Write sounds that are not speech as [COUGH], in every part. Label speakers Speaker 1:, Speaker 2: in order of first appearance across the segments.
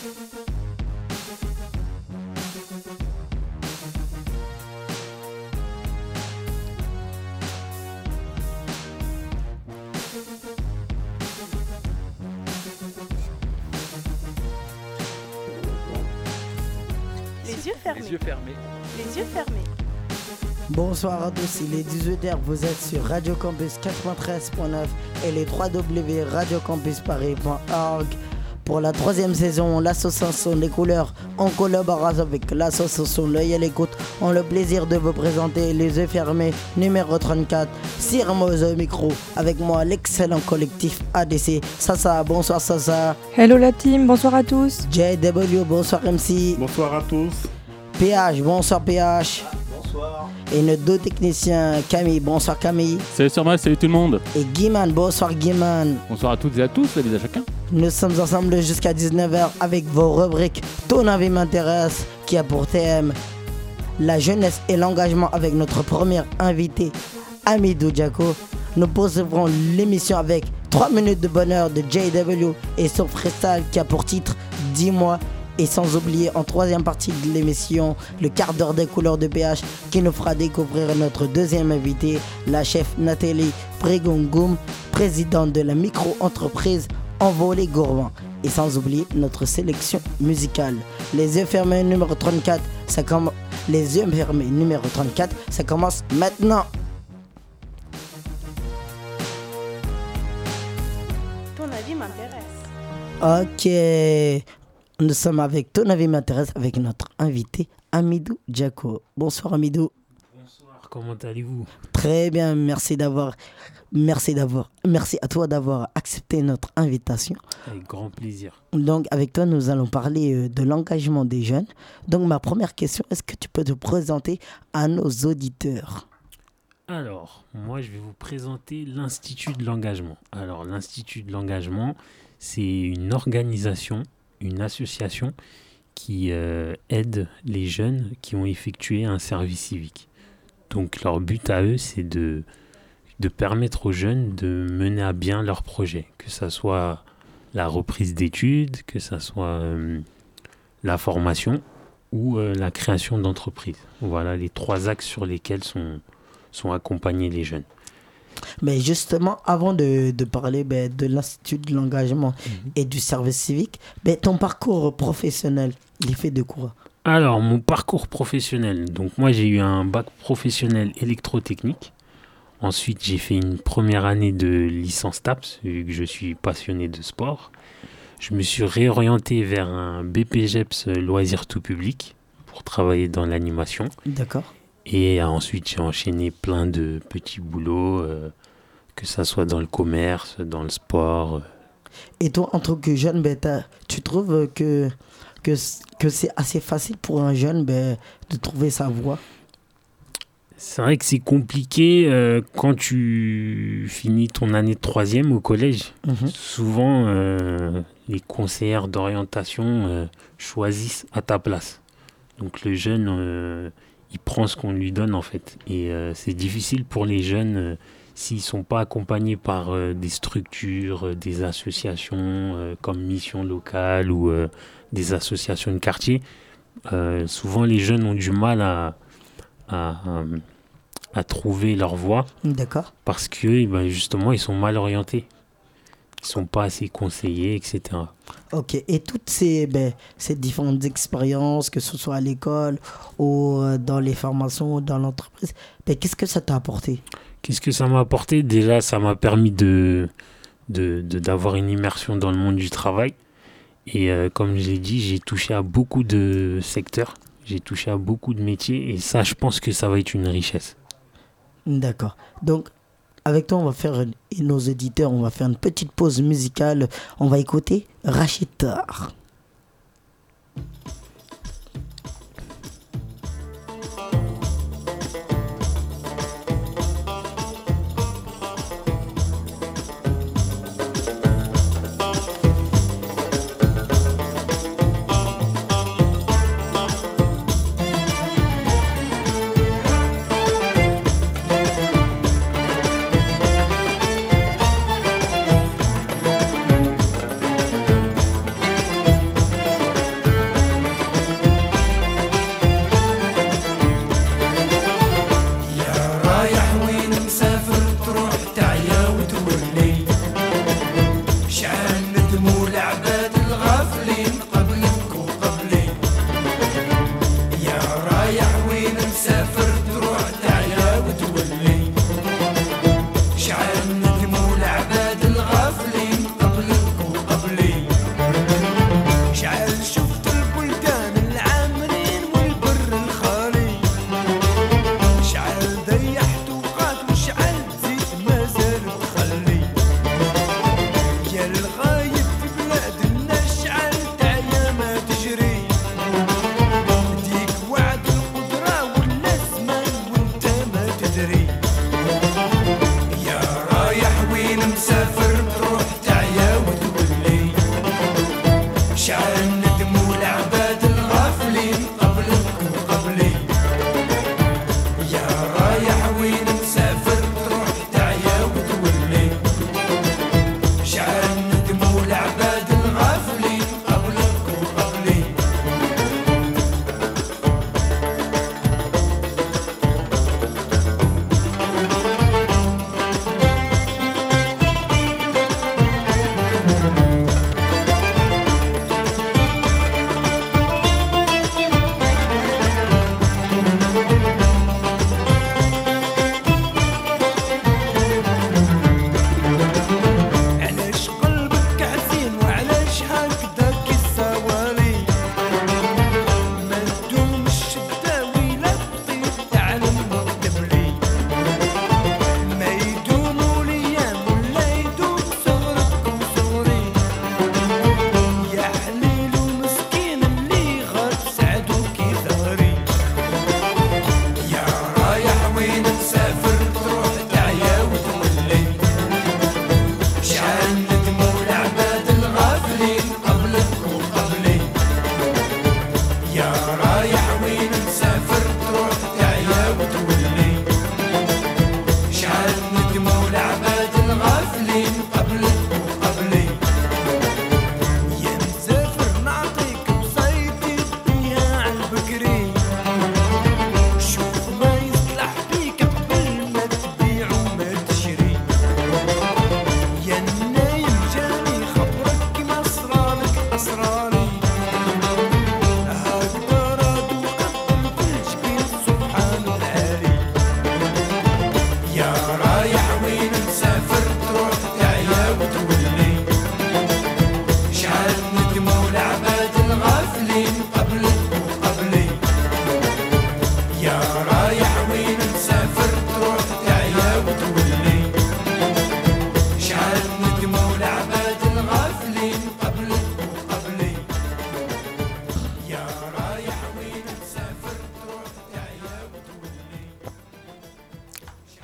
Speaker 1: Les yeux fermés.
Speaker 2: Les yeux fermés.
Speaker 1: Les yeux fermés.
Speaker 3: Bonsoir à tous, il est 18h, vous êtes sur Radio Campus 93.9 et les 3W radiocampusparis.org. Pour la troisième saison, l'association des couleurs, en collaboration avec l'association L'œil à l'écoute, ont le plaisir de vous présenter Les yeux fermés, numéro 34, Sir Moz au micro, avec moi l'excellent collectif ADC. Sasa, bonsoir Sasa.
Speaker 4: Hello la team, bonsoir à tous.
Speaker 3: JW, bonsoir MC.
Speaker 5: Bonsoir à tous.
Speaker 3: PH, bonsoir PH. Et nos deux techniciens, Camille, bonsoir Camille.
Speaker 2: Salut sur moi, salut tout le monde.
Speaker 3: Et Guiman, bonsoir Guiman.
Speaker 2: Bonsoir à toutes et à tous, la vie à chacun.
Speaker 3: Nous sommes ensemble jusqu'à 19h avec vos rubriques Ton avis m'intéresse, qui a pour thème la jeunesse et l'engagement avec notre premier invité, Amidou Diako. Nous poursuivrons l'émission avec 3 minutes de bonheur de JW et son freestyle qui a pour titre 10 mois. Et sans oublier en troisième partie de l'émission, le quart d'heure des couleurs de PH qui nous fera découvrir notre deuxième invité, la chef Nathalie Pregongoum, présidente de la micro-entreprise Envolé Gourmand. Et sans oublier notre sélection musicale. Les yeux fermés numéro 34, ça commence. Les yeux fermés numéro 34, ça commence maintenant.
Speaker 1: Ton avis m'intéresse.
Speaker 3: Ok. Nous sommes avec Ton avis m'intéresse avec notre invité Amidou Diako. Bonsoir Amidou.
Speaker 6: Comment allez-vous?
Speaker 3: Très bien, merci d'avoir merci d'avoir merci à toi d'avoir accepté notre invitation.
Speaker 6: Avec grand plaisir.
Speaker 3: Donc avec toi nous allons parler euh, de l'engagement des jeunes. Donc ma première question, est-ce que tu peux te présenter à nos auditeurs?
Speaker 6: Alors, moi je vais vous présenter l'Institut de l'engagement. Alors, l'Institut de l'engagement, c'est une organisation, une association qui euh, aide les jeunes qui ont effectué un service civique. Donc leur but à eux, c'est de, de permettre aux jeunes de mener à bien leurs projets, que ce soit la reprise d'études, que ce soit euh, la formation ou euh, la création d'entreprises. Voilà les trois axes sur lesquels sont, sont accompagnés les jeunes.
Speaker 3: Mais justement, avant de, de parler ben, de l'Institut de l'engagement et du service civique, ben, ton parcours professionnel, il est fait de quoi?
Speaker 6: Alors, mon parcours professionnel. Donc, moi, j'ai eu un bac professionnel électrotechnique. Ensuite, j'ai fait une première année de licence TAPS, vu que je suis passionné de sport. Je me suis réorienté vers un BPGEPS loisirs tout public pour travailler dans l'animation.
Speaker 3: D'accord.
Speaker 6: Et ensuite, j'ai enchaîné plein de petits boulots, euh, que ça soit dans le commerce, dans le sport. euh.
Speaker 3: Et toi, en tant que jeune, ben, tu trouves que, que, c'est assez facile pour un jeune ben, de trouver sa voie
Speaker 6: C'est vrai que c'est compliqué euh, quand tu finis ton année de troisième au collège.
Speaker 3: Mhm.
Speaker 6: Souvent, euh, les conseillères d'orientation euh, choisissent à ta place. Donc le jeune, il prend ce qu'on lui donne en fait. Et c'est difficile pour les jeunes s'ils sont pas accompagnés par euh, des structures, euh, des associations euh, comme Mission Locale ou des associations de quartier. Souvent, les jeunes ont du mal à, à, à- à trouver leur voie
Speaker 3: D'accord.
Speaker 6: parce que eh ben, justement, ils sont mal orientés. Ils sont pas assez conseillés, etc.
Speaker 3: Ok. Et toutes ces, ben, ces différentes expériences, que ce soit à l'école ou dans les formations ou dans l'entreprise, ben, qu'est-ce que ça t'a apporté?
Speaker 6: Qu'est-ce que ça m'a apporté? Déjà, ça m'a permis de de- de- d'avoir une immersion dans le monde du travail. Et euh, comme je l'ai dit, j'ai touché à beaucoup de secteurs, j'ai touché à beaucoup de métiers, et ça, je pense que ça va être une richesse.
Speaker 3: D'accord. Donc, avec toi, on va faire, et nos éditeurs, on va faire une petite pause musicale. On va écouter Rachid Tar.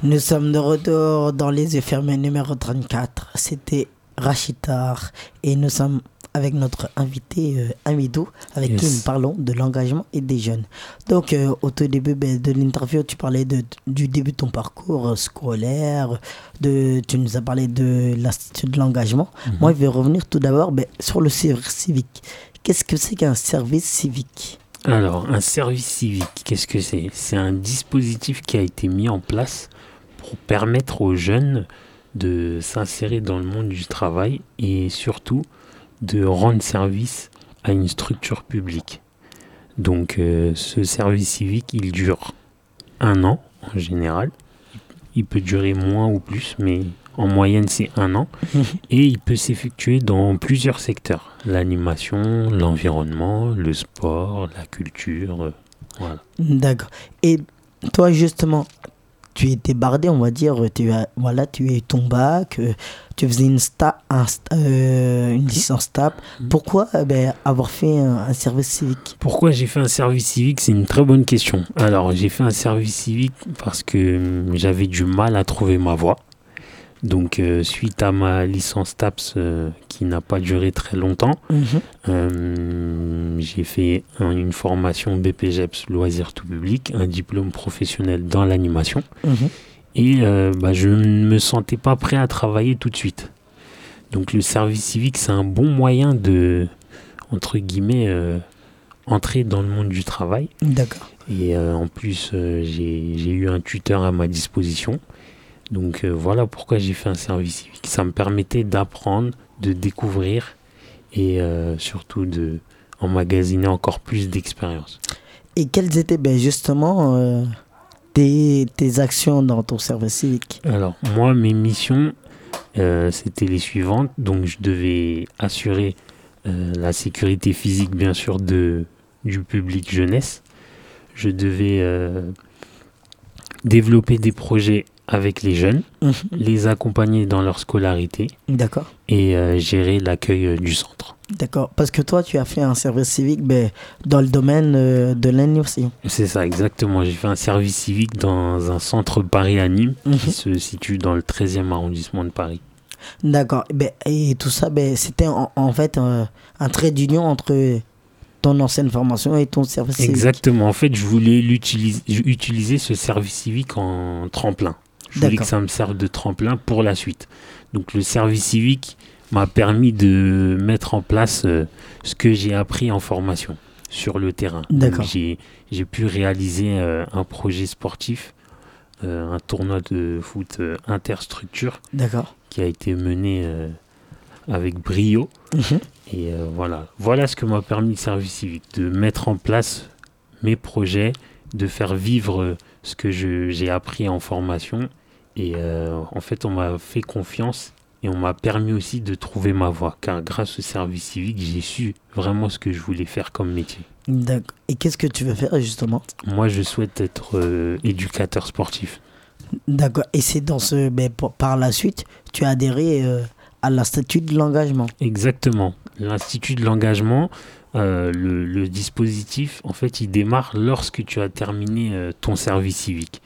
Speaker 3: Nous sommes de retour dans les yeux fermés numéro 34. C'était Rachitar et nous sommes avec notre invité euh, Amidou, avec qui nous parlons de l'engagement et des jeunes. Donc, euh, au tout début ben, de l'interview, tu parlais de, du début de ton parcours euh, scolaire, de, tu nous as parlé de l'Institut de l'engagement. Moi, je vais revenir tout d'abord ben, sur le service civique. Qu'est-ce que c'est qu'un service civique?
Speaker 6: Alors, un service civique, qu'est-ce que c'est? C'est un dispositif qui a été mis en place pour permettre aux jeunes de s'insérer dans le monde du travail et surtout de rendre service à une structure publique. Donc, euh, ce service civique, il dure un an en général. Il peut durer moins ou plus, mais en moyenne, c'est un an. [LAUGHS] Et il peut s'effectuer dans plusieurs secteurs. L'animation, l'environnement, le sport, la culture. euh, voilà.
Speaker 3: D'accord. Et toi, justement, tu étais bardé, on va dire, tu as, voilà, tu eu ton bac, euh, tu faisais une, sta, un euh, une licence TAP.
Speaker 6: Mhm.
Speaker 3: Pourquoi euh, ben, avoir fait un, un service civique?
Speaker 6: Pourquoi j'ai fait un service civique? C'est une très bonne question. Alors, j'ai fait un service civique parce que hum, j'avais du mal à trouver ma voie. Donc, euh, suite à ma licence TAPS euh, qui n'a pas duré très longtemps, euh, j'ai fait un- une formation BPGEPS loisirs tout public, un diplôme professionnel dans l'animation.
Speaker 3: Mhm.
Speaker 6: Et bah, je ne me sentais pas prêt à travailler tout de suite. Donc le service civique, c'est un bon moyen de, entre guillemets, entrer dans le monde du travail.
Speaker 3: D'accord.
Speaker 6: Et en plus, j'ai j'ai eu un tuteur à ma disposition. Donc euh, voilà pourquoi j'ai fait un service civique. Ça me permettait d'apprendre, de découvrir et euh, surtout de emmagasiner encore plus d'expérience.
Speaker 3: Et quelles étaient ben, justement euh, tes, tes actions dans ton service civique?
Speaker 6: Alors, moi, mes missions, c'était les suivantes. Donc, je devais assurer la sécurité physique, bien sûr, de, du public jeunesse. Je devais développer des projets avec les jeunes,
Speaker 3: Mhm.
Speaker 6: les accompagner dans leur scolarité
Speaker 3: D'accord.
Speaker 6: et euh, gérer l'accueil euh, du centre.
Speaker 3: D'accord. Parce que toi, tu as fait un service civique ben, dans le domaine euh, de l'animation.
Speaker 6: C'est ça, exactement. J'ai fait un service civique dans un centre Paris à Nîmes
Speaker 3: Mhm.
Speaker 6: qui se situe dans le 13e arrondissement de Paris.
Speaker 3: D'accord. Ben, et tout ça, ben, c'était en, en fait un trait d'union entre ton ancienne formation et ton service civique.
Speaker 6: Exactement. En fait, je voulais l'utiliser, utiliser ce service civique en tremplin. Je voulais que ça me serve de tremplin pour la suite. Donc, le service civique m'a permis de mettre en place euh, ce que j'ai appris en formation sur le terrain. J'ai pu réaliser euh, un projet sportif, euh, un tournoi de foot interstructure
Speaker 3: D'accord.
Speaker 6: qui a été mené avec brio.
Speaker 3: Mhm.
Speaker 6: Et voilà. Voilà ce que m'a permis le service civique, de mettre en place mes projets, de faire vivre ce que j'ai appris en formation. Et euh, en fait, on m'a fait confiance et on m'a permis aussi de trouver ma voie. Car grâce au service civique, j'ai su vraiment ce que je voulais faire comme métier.
Speaker 3: D'accord. Et qu'est-ce que tu veux faire justement?
Speaker 6: Moi, je souhaite être euh, éducateur sportif.
Speaker 3: D'accord. Et c'est dans ce. Ben, pour- par la suite, tu as adhéré euh, à l'Institut de l'engagement.
Speaker 6: Exactement. L'Institut de l'engagement, euh, le, le dispositif, en fait, il démarre lorsque tu as terminé ton service civique.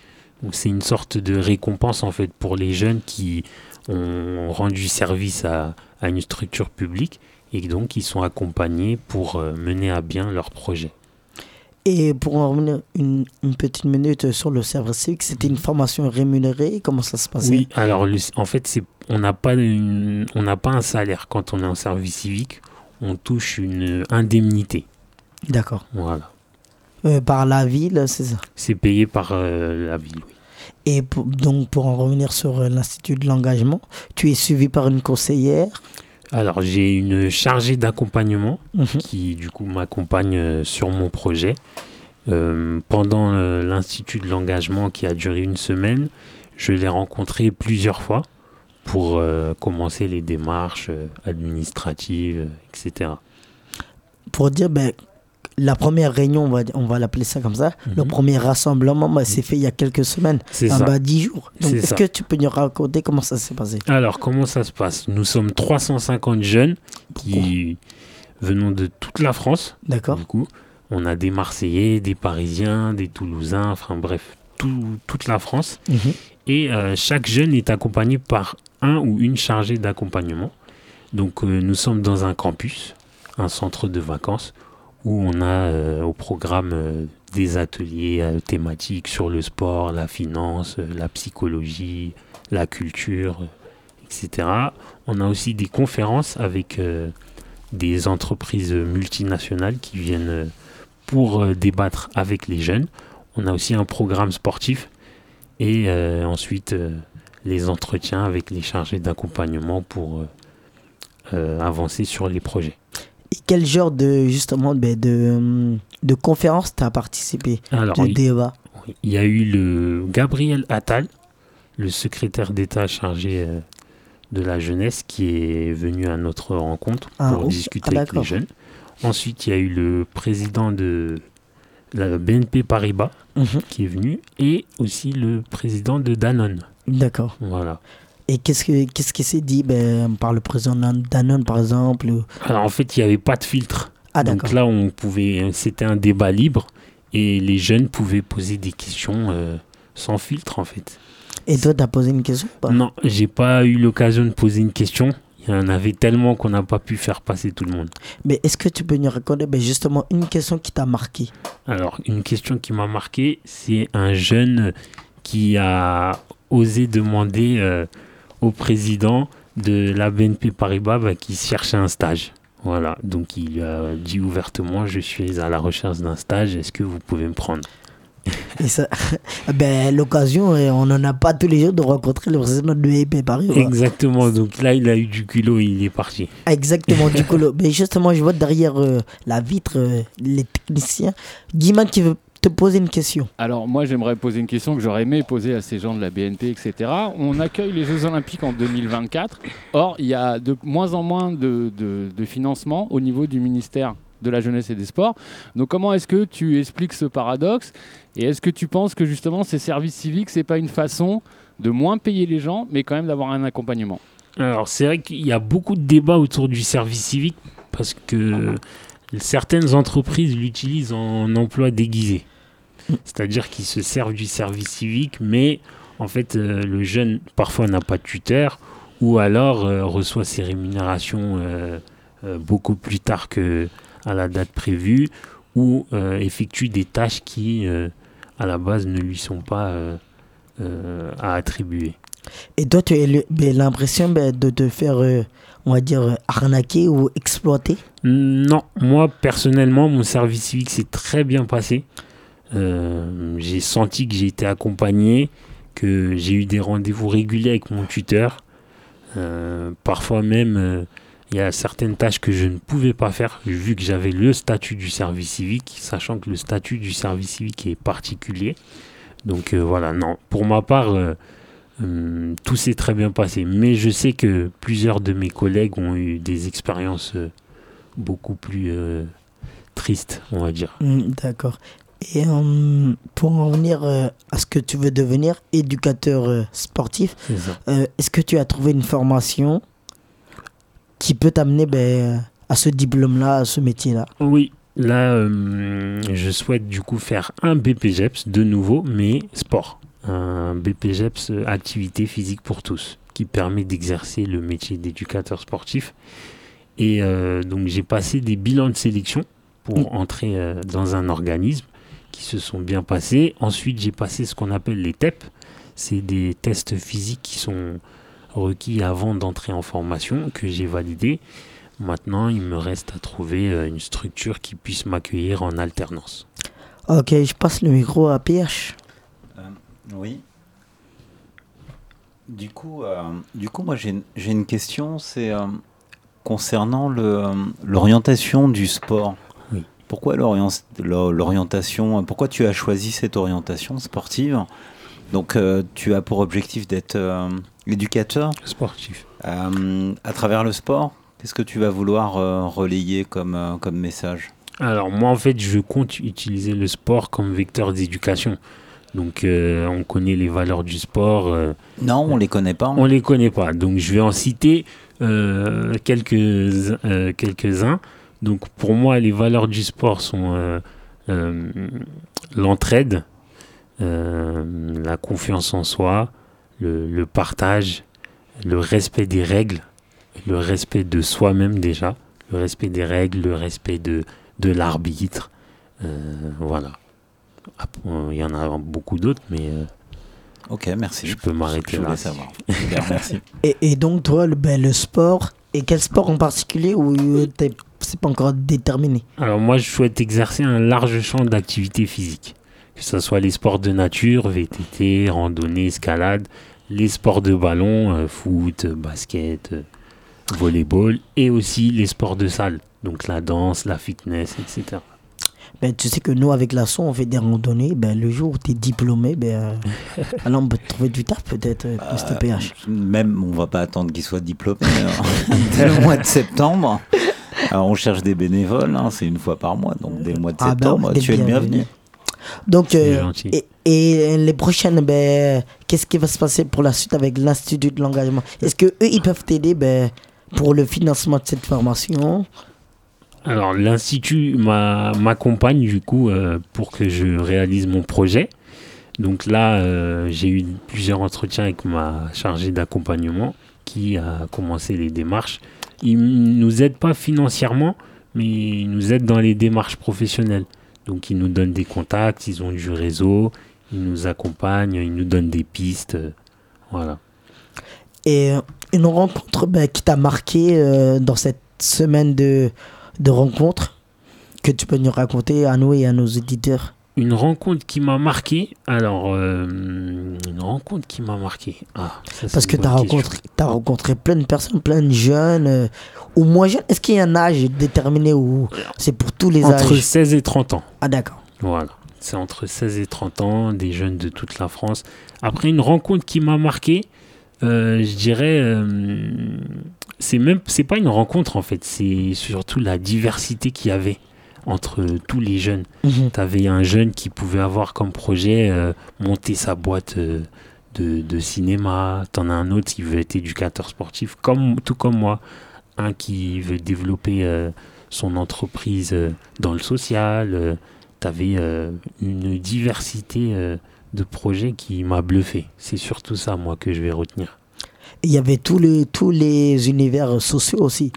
Speaker 6: C'est une sorte de récompense, en fait, pour les jeunes qui ont rendu service à, à une structure publique et donc ils sont accompagnés pour euh, mener à bien leur projet.
Speaker 3: Et pour en revenir une, une petite minute sur le service civique, c'était une formation rémunérée Comment ça se passait?
Speaker 6: Oui, alors le- en fait, on n'a pas une- on n'a pas un salaire quand on est en service civique, on touche une indemnité.
Speaker 3: D'accord.
Speaker 6: Voilà.
Speaker 3: Euh, par la ville, c'est ça.
Speaker 6: C'est payé par euh, la ville. oui.
Speaker 3: Et pour- donc, pour en revenir sur euh, l'Institut de l'engagement, tu es suivi par une conseillère.
Speaker 6: Alors, j'ai une chargée d'accompagnement
Speaker 3: Mhm.
Speaker 6: qui, du coup, m'accompagne sur mon projet. Euh, pendant l'Institut de l'engagement qui a duré une semaine, je l'ai rencontré plusieurs fois pour euh, commencer les démarches administratives, etc.
Speaker 3: Pour dire, ben, la première réunion, on va, on va l'appeler ça comme ça, le
Speaker 6: Mhm.
Speaker 3: premier rassemblement, ben, c'est fait il y a quelques semaines,
Speaker 6: C'est
Speaker 3: en
Speaker 6: ça.
Speaker 3: bas 10 jours. Donc, est-ce que tu peux nous raconter comment ça s'est passé?
Speaker 6: Alors, comment ça se passe? Nous sommes 350 jeunes qui venons de toute la France.
Speaker 3: D'accord
Speaker 6: Du coup, on a des Marseillais, des Parisiens, des Toulousains, enfin bref, tout- toute la France.
Speaker 3: Mhm.
Speaker 6: Et euh, chaque jeune est accompagné par un ou une chargée d'accompagnement. Donc euh, nous sommes dans un campus, un centre de vacances, où on a euh, au programme euh, des ateliers euh, thématiques sur le sport, la finance, la psychologie, la culture, etc. On a aussi des conférences avec des entreprises multinationales qui viennent pour débattre avec les jeunes. On a aussi un programme sportif et ensuite les entretiens avec les chargés d'accompagnement pour avancer sur les projets.
Speaker 3: Et quel genre de, justement, ben, de, de conférence tu as participé
Speaker 6: Alors,
Speaker 3: De
Speaker 6: il-
Speaker 3: débat?
Speaker 6: Il y a eu le Gabriel Attal, le secrétaire d'État chargé euh, de la jeunesse, qui est venu à notre rencontre
Speaker 3: Ah,
Speaker 6: pour discuter
Speaker 3: ah,
Speaker 6: avec les jeunes. Ensuite, il y a eu le président de la BNP Paribas
Speaker 3: Mhm.
Speaker 6: qui est venu et aussi le président de Danone.
Speaker 3: D'accord.
Speaker 6: Voilà.
Speaker 3: Et qu'est-ce que qu'est-ce qui s'est dit? Ben, par le président Danone, par exemple
Speaker 6: Alors en fait, il n'y avait pas de filtre.
Speaker 3: Ah,
Speaker 6: Donc là, on pouvait, c'était un débat libre et les jeunes pouvaient poser des questions euh, sans filtre en fait.
Speaker 3: Et toi, tu as posé une question ou pas?
Speaker 6: Non, j'ai pas eu l'occasion de poser une question. Il y en avait tellement qu'on n'a pas pu faire passer tout le monde.
Speaker 3: Mais est-ce que tu peux nous raconter ben, justement une question qui t'a marqué?
Speaker 6: Alors, une question qui m'a marqué, c'est un jeune qui a osé demander euh, au président de la BNP Paribas bah, qui cherchait un stage. Voilà, donc il a dit ouvertement, je suis à la recherche d'un stage, est-ce que vous pouvez me prendre? [LAUGHS]
Speaker 3: Et ça, [LAUGHS] ben, l'occasion, on n'en a pas tous les jours de rencontrer le président de EP Paris. ouais.
Speaker 6: Exactement, donc là il a eu du culot, il est parti.
Speaker 3: Exactement, du [LAUGHS] le- mais justement, je vois derrière euh, la vitre euh, les techniciens. Guiman qui veut te poser une question.
Speaker 2: Alors moi j'aimerais poser une question que j'aurais aimé poser à ces gens de la BNP, etc. On accueille les Jeux Olympiques en 2024. Or, il y a de moins en moins de, de, de financement au niveau du ministère de la Jeunesse et des Sports. Donc comment est-ce que tu expliques ce paradoxe? Et est-ce que tu penses que justement ces services civiques, c'est pas une façon de moins payer les gens, mais quand même d'avoir un accompagnement?
Speaker 6: Alors, c'est vrai qu'il y a beaucoup de débats autour du service civique parce que certaines entreprises l'utilisent en emploi déguisé. C'est-à-dire qu'ils se servent du service civique, mais en fait, euh, le jeune parfois n'a pas de tuteur ou alors euh, reçoit ses rémunérations euh, beaucoup plus tard que à la date prévue ou effectue des tâches qui, à la base, ne lui sont pas à attribuer.
Speaker 3: Et ben, l'impression ben, de te faire, on va dire, euh, arnaquer ou exploiter
Speaker 6: Non, moi personnellement, mon service civique s'est très bien passé. Euh, j'ai senti que j'ai été accompagné, que j'ai eu des rendez-vous réguliers avec mon tuteur. Euh, parfois même, il y a certaines tâches que je ne pouvais pas faire, vu que j'avais le statut du service civique, sachant que le statut du service civique est particulier. Donc voilà, non, pour ma part, Hum, tout s'est très bien passé. Mais je sais que plusieurs de mes collègues ont eu des expériences euh, beaucoup plus euh, tristes, on va dire.
Speaker 3: Hmm, D'accord. Et euh, pour en venir euh, à ce que tu veux devenir, éducateur sportif, est-ce que tu as trouvé une formation qui peut t'amener ben, à ce diplôme-là, à ce métier-là?
Speaker 6: Oui, là, je souhaite du coup faire un BPGEPS de nouveau, mais sport. Un BPGEPS activité physique pour tous, qui permet d'exercer le métier d'éducateur sportif. Et euh, donc j'ai passé des bilans de sélection pour entrer euh, dans un organisme qui se sont bien passés. Ensuite, j'ai passé ce qu'on appelle les TEP. C'est des tests physiques qui sont requis avant d'entrer en formation, que j'ai validé. Maintenant, il me reste à trouver euh, une structure qui puisse m'accueillir en alternance.
Speaker 3: Ok, je passe le micro à PH.
Speaker 5: Oui. Du coup, euh, du coup moi j'ai une- j'ai une question, c'est euh, concernant le, euh, l'orientation du sport.
Speaker 6: Oui.
Speaker 5: Pourquoi l'orient- l'o- l'orientation Pourquoi tu as choisi cette orientation sportive? Donc, euh, tu as pour objectif d'être euh, éducateur
Speaker 6: Sportif.
Speaker 5: euh, à travers le sport. Qu'est-ce que tu vas vouloir euh, relayer comme, euh, comme message?
Speaker 6: Alors moi, en fait, je compte utiliser le sport comme vecteur d'éducation. Donc, euh, on connaît les valeurs du sport. euh,
Speaker 5: Non, on les connaît pas.
Speaker 6: On les connaît pas, donc je vais en citer euh, quelques, quelques-uns. Donc pour moi, les valeurs du sport sont l'entraide, la confiance en soi, le, le partage, le respect des règles, le respect de soi-même déjà, le respect des règles, le respect de, de l'arbitre. Voilà. Euh, Il y en a beaucoup d'autres, mais euh,
Speaker 5: Ok, merci.
Speaker 6: je peux m'arrêter là.
Speaker 5: voulais savoir. Super, merci. [LAUGHS]
Speaker 3: Et, et donc, toi, le, ben, le sport, et quel sport en particulier ou euh, t'es- c'est pas encore déterminé?
Speaker 6: Alors moi, je souhaite exercer un large champ d'activité physique, que ce soit les sports de nature, VTT, randonnée, escalade, les sports de ballon, euh, foot, basket, euh, volleyball, et aussi les sports de salle, donc la danse, la fitness, etc.
Speaker 3: ben, Tu sais que nous, avec la son, on fait des randonnées. Ben, le jour où tu es diplômé, ben, euh, [LAUGHS] alors on peut te trouver du taf peut-être, euh. PH.
Speaker 5: Même, on va pas attendre qu'il soit diplômé euh, dès [LAUGHS] le mois de septembre. Alors, on cherche des bénévoles, hein, c'est une fois par mois, donc dès le mois de
Speaker 3: Ah ben,
Speaker 5: septembre, tu es le bienvenu.
Speaker 3: Donc, euh, et, et les prochaines, ben, qu'est-ce qui va se passer pour la suite avec l'Institut de l'engagement? Est-ce que eux, ils peuvent t'aider ben, pour le financement de cette formation?
Speaker 6: Alors, l'Institut m'a- m'accompagne du coup euh, pour que je réalise mon projet. Donc là, euh, j'ai eu plusieurs entretiens avec ma chargée d'accompagnement qui a commencé les démarches. Ils ne nous aident pas financièrement, mais ils nous aident dans les démarches professionnelles. Donc, ils nous donnent des contacts, ils ont du réseau, ils nous accompagnent, ils nous donnent des pistes. euh, voilà.
Speaker 3: Et une rencontre ben, qui t'a marqué dans cette semaine de, de rencontres que tu peux nous raconter à nous et à nos auditeurs
Speaker 6: Une rencontre qui m'a marqué. Alors, euh, une rencontre qui m'a marqué. Ah, ça,
Speaker 3: Parce que tu as rencontré, t'as rencontré plein de personnes, plein de jeunes euh, ou moins jeunes. Est-ce qu'il y a un âge déterminé ou c'est pour tous les
Speaker 6: Entre
Speaker 3: âges?
Speaker 6: 16 et 30 ans.
Speaker 3: Ah d'accord.
Speaker 6: Voilà. C'est entre 16 et 30 ans, des jeunes de toute la France. Après, une rencontre qui m'a marqué, euh, je dirais, c'est même, c'est pas une rencontre en fait, c'est surtout la diversité qu'il y avait entre tous les jeunes.
Speaker 3: Mhm.
Speaker 6: Tu avais un jeune qui pouvait avoir comme projet euh, monter sa boîte euh, de, de cinéma. Tu en as un autre qui veut être éducateur sportif, comme, tout comme moi. Un qui veut développer euh, son entreprise dans le social. tu avais une diversité de projets qui m'a bluffé. C'est surtout ça, moi, que je vais retenir.
Speaker 3: Il y avait tous les, tous les univers sociaux aussi.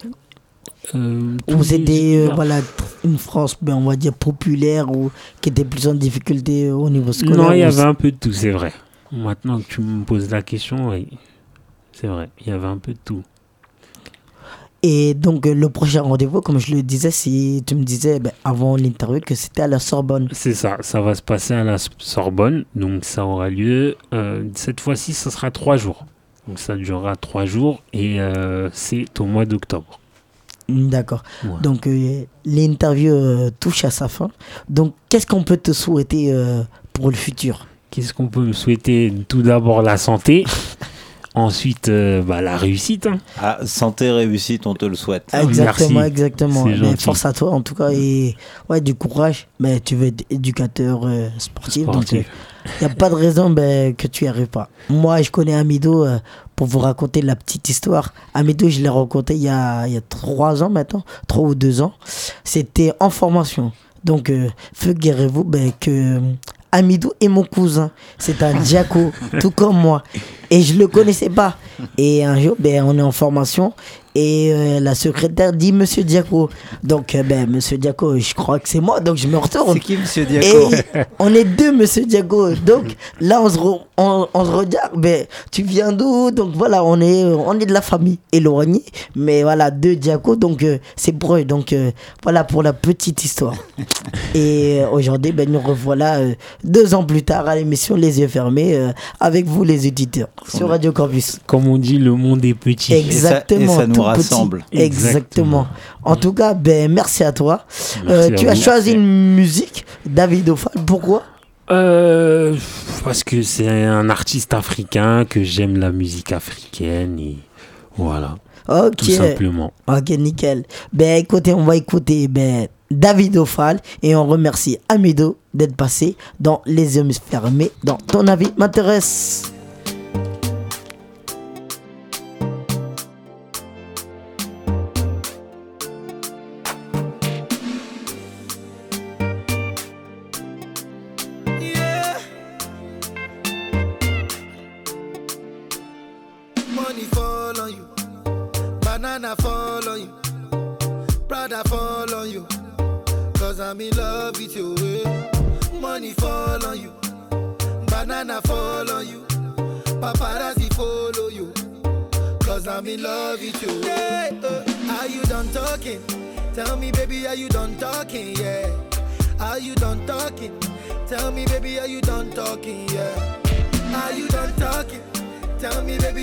Speaker 6: Euh, tous les
Speaker 3: c'était euh, voilà, une France, ben, on va dire, populaire ou qui était plus en difficulté au niveau scolaire.
Speaker 6: Non, il y avait un peu de tout, c'est vrai. Maintenant que tu me poses la question, oui, c'est vrai, il y avait un peu de tout.
Speaker 3: Et donc, euh, le prochain rendez-vous, comme je le disais, si tu me disais ben, avant l'interview que c'était à la Sorbonne.
Speaker 6: C'est ça, ça va se passer à la Sorbonne, donc ça aura lieu. euh, cette fois-ci, ça sera trois jours. Donc ça durera trois jours et euh, c'est au mois d'octobre.
Speaker 3: D'accord. Donc, euh, l'interview euh, touche à sa fin. Donc, qu'est-ce qu'on peut te souhaiter euh, pour le futur?
Speaker 6: Qu'est-ce qu'on peut me souhaiter? Tout d'abord la santé, [LAUGHS] ensuite euh, bah, la réussite. hein.
Speaker 5: Ah, santé, réussite, on te le souhaite.
Speaker 6: Ah,
Speaker 3: Exactement,
Speaker 6: merci.
Speaker 3: exactement. Mais
Speaker 6: gentil.
Speaker 3: force à toi, en tout cas, et ouais, du courage. Mais tu veux être éducateur euh, sportif, donc
Speaker 6: Sportif.
Speaker 3: Il n'y a pas de raison ben, que tu n'y arrives pas. Moi, je connais Amido, euh, pour vous raconter la petite histoire. Amido, je l'ai rencontré il y a, il y a trois ans maintenant, trois ou deux ans. C'était en formation. Donc, euh, figurez-vous ben, que euh, Amidou est mon cousin. C'est un Diaco, [LAUGHS] tout comme moi. Et je le connaissais pas. Et un jour, ben, on est en formation. Et euh, la secrétaire dit Monsieur Diaco. Donc, euh, ben, Monsieur Diaco, je crois que c'est moi. Donc, je me retourne.
Speaker 5: C'est qui, monsieur Diaco
Speaker 3: Et on est deux, monsieur Diago. Donc là, on se, re- on, on se regarde. Mais tu viens d'où? Donc voilà, on est, on est de la famille éloignée. Mais voilà, deux Diago. Donc euh, c'est proche. Donc euh, voilà pour la petite histoire. [LAUGHS] Et aujourd'hui, ben, nous revoilà deux ans plus tard à l'émission Les yeux fermés avec vous, les éditeurs, sur Radio Campus.
Speaker 6: Comme on dit, le monde est petit.
Speaker 5: Et ça- et
Speaker 3: Exactement.
Speaker 5: ça nous
Speaker 3: petit.
Speaker 5: rassemble.
Speaker 3: Exactement. En tout cas, ben, merci à toi. Euh,
Speaker 6: Merci à
Speaker 3: tu as
Speaker 6: vous.
Speaker 3: choisi une musique, David Ofal. Pourquoi?
Speaker 6: Euh, parce que c'est un artiste africain, que j'aime la musique africaine et voilà,
Speaker 3: Ok.
Speaker 6: tout simplement.
Speaker 3: Ok, nickel. Ben écoutez, on va écouter ben, David Ofal et on remercie Amido d'être passé dans Les Yeux fermés. Dans ton avis m'intéresse.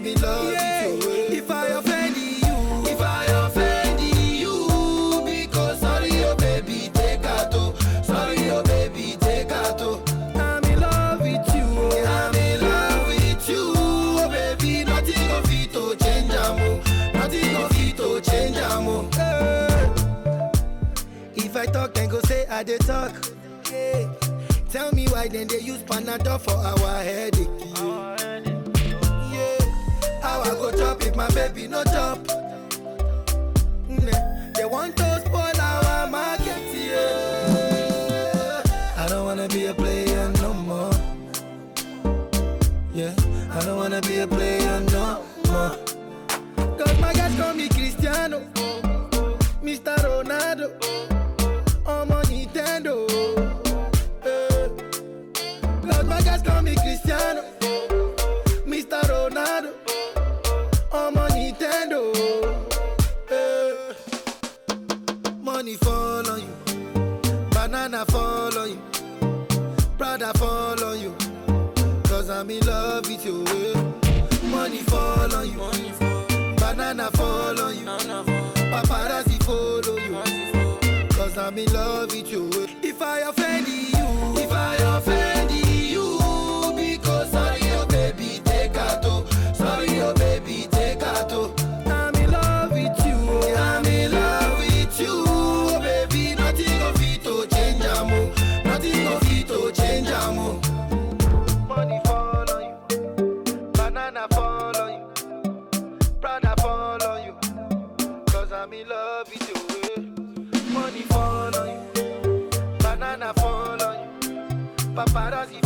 Speaker 7: I'm in love with you. If I offend you, if I offend you, because sorry, oh baby, take out. Sorry, oh baby, take out. I'm in love with you. I'm in love with you. Oh baby, nothing of it to change amo. Nothing of it to change amo. Eh. If I talk, then go say I dey talk. Yeah. Tell me why then they use Panadol for our headache. If my baby no chop? Mm, They want to spoil our market. Yeah. I don't wanna be a player no more. Yeah. I don't wanna be a player no more. Cause my guys call me Cristiano, Mr. Ronaldo. I'm Nintendo. Cause my guys call me Cristiano, Prada fall on you. Cause I'm in love with you. Money fall on you, banana fall on you, paparazzi follow you. Cause I'm in love with you. If I offend you, if I offend Paparazzi.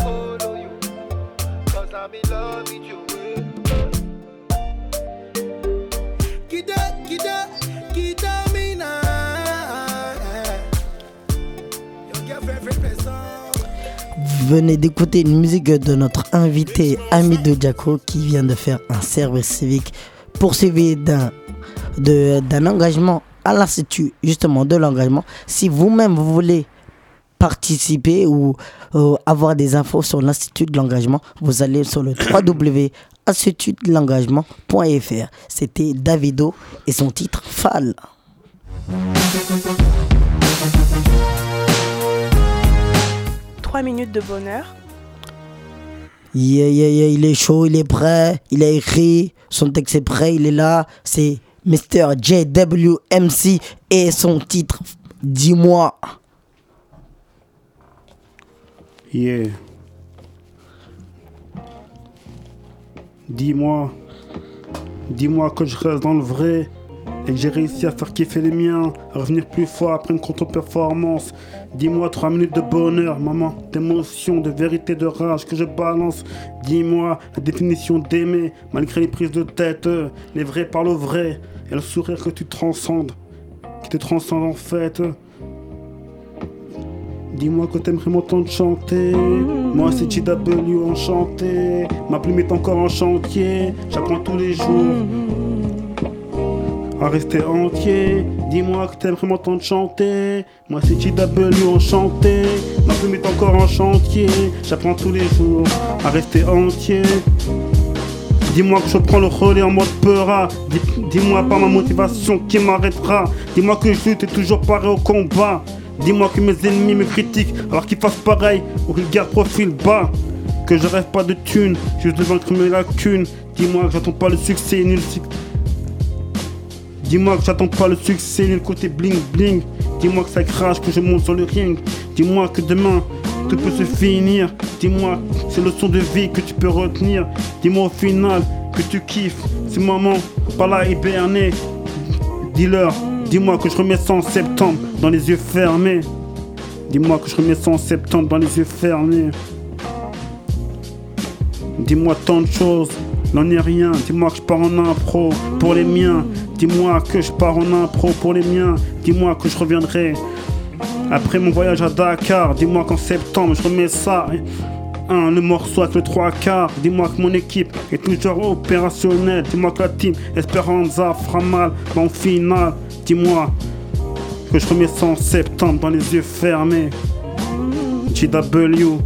Speaker 3: Venez d'écouter une musique de notre invité Amidou Diako qui vient de faire un service civique poursuivi d'un de- d'un engagement à l'Institut justement de l'engagement. Si vous-même vous voulez participer ou euh, avoir des infos sur l'Institut de l'engagement, vous allez sur le [COUGHS] www.institutdelengagement.fr. C'était Davido et son titre Fall.
Speaker 1: Trois minutes de bonheur.
Speaker 3: Yeah, yeah, yeah, il est chaud, il est prêt, il a écrit, son texte est prêt, il est là. C'est Mr. JWMC et son titre, dis-moi.
Speaker 8: Yeah. Dis-moi, dis-moi que je reste dans le vrai et que j'ai réussi à faire kiffer les miens, à revenir plus fort après une contre-performance. Dis-moi trois minutes de bonheur, maman, d'émotion, de vérité, de rage que je balance. Dis-moi la définition d'aimer, malgré les prises de tête, les vrais parlent au vrai et le sourire que tu transcendes, qui te transcende en fait. Dis-moi que t'aimerais m'entendre chanter. Moi c'est JW enchanté. Ma plume est encore en chantier. J'apprends tous les jours à rester entier. Dis-moi que t'aimerais m'entendre chanter. Moi c'est JW enchanté. Ma plume est encore en chantier. J'apprends tous les jours à rester entier. Dis-moi que je prends le relais en mode peura. Dis- Dis-moi pas ma motivation qui m'arrêtera. Dis-moi que je lutte toujours pareil au combat. Dis-moi que mes ennemis me critiquent alors qu'ils fassent pareil ou qu'ils gardent profil bas. Que je rêve pas de thunes, juste de vaincre mes lacunes. Dis-moi que j'attends pas le succès nul. Dis-moi que j'attends pas le succès nul côté bling bling. Dis-moi que ça crache, que je monte sur le ring. Dis-moi que demain tout peut se finir. Dis-moi ces leçons de vie que tu peux retenir. Dis-moi au final que tu kiffes ces moments par là hibernés. Dis-leur, dis-moi que je remets ça en septembre dans les yeux fermés. Dis-moi que je remets ça en septembre dans les yeux fermés. Dis-moi tant de choses, n'en est rien. Dis-moi que je pars en impro pour les miens. Dis-moi que je pars en impro pour les miens. Dis-moi que je reviendrai après mon voyage à Dakar. Dis-moi qu'en septembre je remets ça. Hein, le morceau avec le trois quarts. Dis-moi que mon équipe est toujours opérationnelle. Dis-moi que la team Esperanza fera mal en finale. Dis-moi que je remets ça en septembre dans les yeux fermés. JW,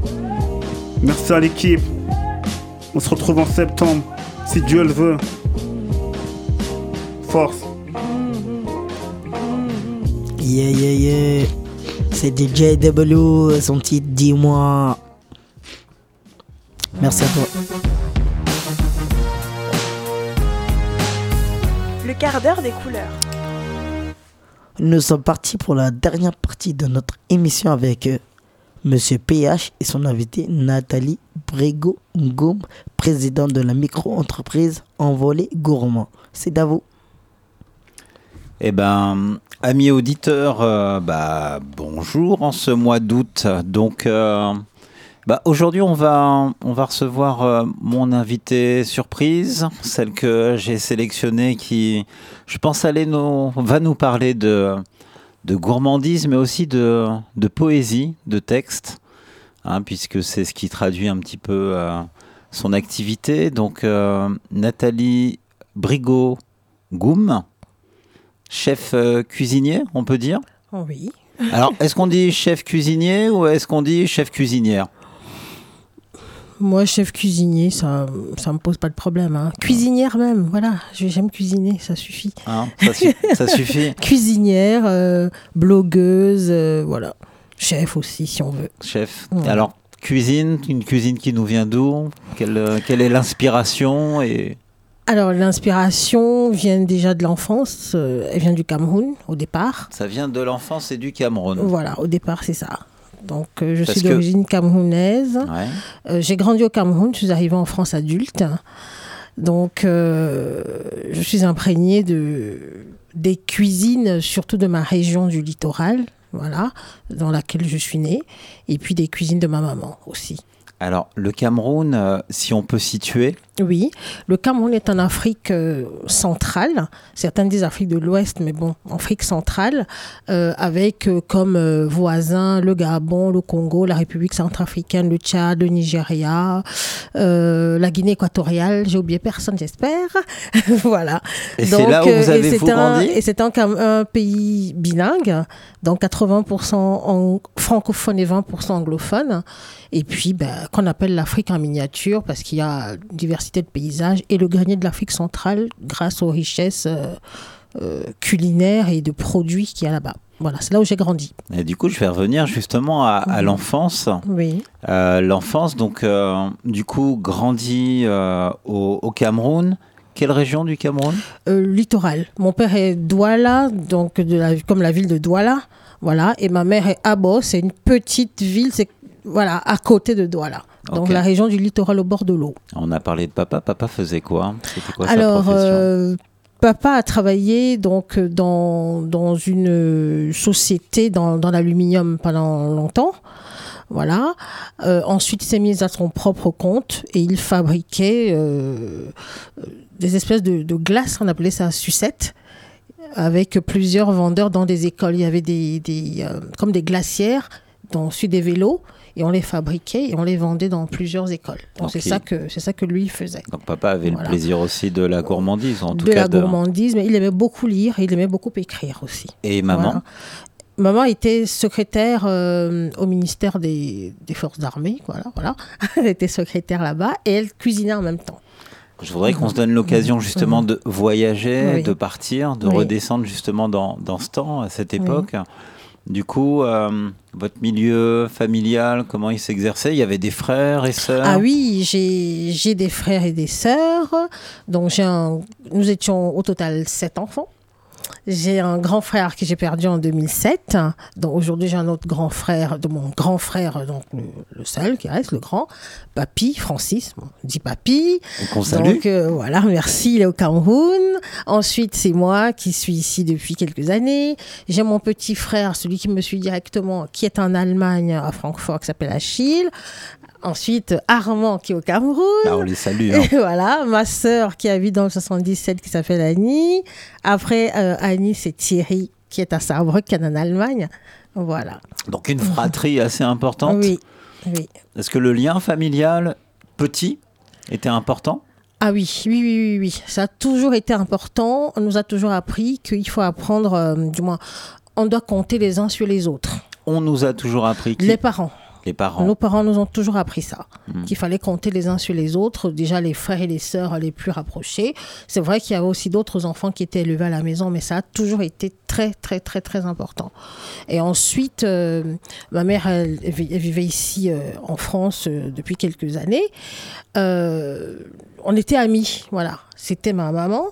Speaker 8: merci à l'équipe. On se retrouve en septembre, si Dieu le veut. Force.
Speaker 3: Yeah, yeah, yeah. C'est DJ W, son titre Dis-moi. Merci à toi.
Speaker 1: Le quart d'heure des couleurs.
Speaker 3: Nous sommes partis pour la dernière partie de notre émission avec euh, Monsieur PH et son invité Nathalie Brego Ngoum, présidente de la micro-entreprise Envolé Gourmand. C'est à vous.
Speaker 5: Eh ben, amis auditeurs, euh, bah, bonjour en ce mois d'août. Donc, euh, bah, aujourd'hui, on va, on va recevoir euh, mon invité surprise, celle que j'ai sélectionnée qui, je pense, nous, va nous parler de, de gourmandise, mais aussi de, de poésie, de texte, hein, puisque c'est ce qui traduit un petit peu euh, son activité. Donc, euh, Nathalie Brigot-Goum chef cuisinier, on peut dire?
Speaker 9: Oui.
Speaker 5: Alors, est-ce qu'on dit chef cuisinier ou est-ce qu'on dit chef cuisinière?
Speaker 9: Moi, chef cuisinier, ça ça me pose pas de problème. hein. Cuisinière même, voilà. J'aime cuisiner, ça suffit.
Speaker 5: Hein ça, su- ça [LAUGHS] suffit,
Speaker 9: Cuisinière, euh, blogueuse, euh, voilà. Chef aussi, si on veut.
Speaker 5: chef.
Speaker 9: Ouais.
Speaker 5: Alors, cuisine, une cuisine qui nous vient d'où? Quelle, euh, quelle est l'inspiration et
Speaker 9: Alors, l'inspiration vient déjà de l'enfance. elle vient du Cameroun, au départ.
Speaker 5: ça vient de l'enfance et du Cameroun.
Speaker 9: Voilà, au départ, c'est ça. Donc, euh, je
Speaker 5: Parce
Speaker 9: suis
Speaker 5: que-
Speaker 9: d'origine camerounaise.
Speaker 5: Ouais.
Speaker 9: Euh, j'ai grandi au Cameroun, je suis arrivée en France adulte. Donc, euh, je suis imprégnée de, des cuisines, surtout de ma région du littoral, voilà, dans laquelle je suis née, et puis des cuisines de ma maman aussi.
Speaker 5: Alors, le Cameroun, si on peut situer,
Speaker 9: Oui, le Cameroun est en Afrique euh, centrale. Certains disent Afrique de l'Ouest, mais bon, Afrique centrale, euh, avec euh, comme voisins le Gabon, le Congo, la République centrafricaine, le Tchad, le Nigeria, la Guinée équatoriale. J'ai oublié personne, j'espère. [LAUGHS] voilà.
Speaker 5: et c'est là où vous avez vous
Speaker 9: un-
Speaker 5: grandi
Speaker 9: Et c'est un, pays bilingue, donc 80% en francophone et 20% anglophone. Et puis, ben, qu'on appelle l'Afrique en miniature, parce qu'il y a une diversité de paysages, et le grenier de l'Afrique centrale, grâce aux richesses euh, euh, culinaires et de produits qu'il y a là-bas. Voilà, c'est là où j'ai grandi.
Speaker 5: Et du coup, je vais revenir justement à, à l'enfance.
Speaker 9: Oui.
Speaker 5: Euh, l'enfance, donc, du coup, grandi au, au Cameroun. Quelle région du Cameroun?
Speaker 9: Littoral. Mon père est Douala, donc de la, comme la ville de Douala. Voilà. Et ma mère est Abo, c'est une petite ville, c'est voilà, à côté de Douala. Donc la région du littoral au bord de l'eau.
Speaker 5: On a parlé de papa. Papa faisait quoi?
Speaker 9: Alors,
Speaker 5: sa
Speaker 9: euh, papa a travaillé donc dans, dans une euh, société dans, dans l'aluminium pendant longtemps. Voilà. Euh, ensuite, il s'est mis à son propre compte et il fabriquait euh, des espèces de, de glaces, on appelait ça sucette, avec plusieurs vendeurs dans des écoles. Il y avait des, des, comme des glacières, dont ensuite des vélos, et on les fabriquait et on les vendait dans plusieurs écoles. Donc c'est ça que c'est ça que lui faisait
Speaker 5: Donc papa avait
Speaker 9: Voilà.
Speaker 5: le plaisir aussi de la gourmandise, en tout
Speaker 9: de
Speaker 5: cas.
Speaker 9: la gourmandise, mais il aimait beaucoup lire et il aimait beaucoup écrire aussi.
Speaker 5: Et maman
Speaker 9: Voilà. Maman était secrétaire euh, au ministère des, des Forces armées, voilà, voilà. [LAUGHS] elle était secrétaire là-bas et elle cuisinait en même temps.
Speaker 5: Je voudrais qu'on se donne l'occasion justement de voyager,
Speaker 9: Oui.
Speaker 5: de partir, de
Speaker 9: Oui.
Speaker 5: redescendre justement dans, dans ce temps, à cette
Speaker 9: Oui.
Speaker 5: Du coup, euh, votre milieu familial, comment il s'exerçait? Il y avait des frères et sœurs?
Speaker 9: Ah oui, j'ai des frères et des sœurs. Donc, un, nous étions au total sept enfants. J'ai un grand frère que j'ai perdu en 2007. Donc, aujourd'hui, j'ai un autre grand frère, de mon grand frère, donc le, le seul qui reste, le grand, Papy, Francis, bon, dit Papy.
Speaker 5: Salue.
Speaker 9: Donc euh, voilà, merci, il est au Cameroun. Ensuite, c'est moi qui suis ici depuis quelques années. J'ai mon petit frère, celui qui me suit directement, qui est en Allemagne, à Francfort, qui s'appelle Achille. Ensuite, Armand, qui est au Cameroun.
Speaker 5: Ah, on les salue. hein.
Speaker 9: Et [LAUGHS] voilà, ma sœur qui habite dans le 77, qui s'appelle Annie. Après, euh, Annie, c'est Thierry, qui est à Saarbrücken, en Allemagne. Voilà.
Speaker 5: Donc une fratrie assez importante.
Speaker 9: Oui, oui.
Speaker 5: Est-ce que le lien familial petit était important?
Speaker 9: Ah oui, oui, oui, oui, oui. Ça a toujours été important. On nous a toujours appris qu'il faut apprendre, euh, du moins, on doit compter les uns sur les autres.
Speaker 5: On nous a toujours appris qui?
Speaker 9: Les parents.
Speaker 5: Les parents.
Speaker 9: Nos parents nous ont toujours appris ça,
Speaker 5: Mhm.
Speaker 9: qu'il fallait compter les uns sur les autres, déjà les frères et les sœurs les plus rapprochés. C'est vrai qu'il y avait aussi d'autres enfants qui étaient élevés à la maison, mais ça a toujours été très, très, très, très important. Et ensuite, euh, ma mère, elle, elle vi- elle vivait ici euh, en France euh, depuis quelques années. On était amis, voilà. C'était ma maman,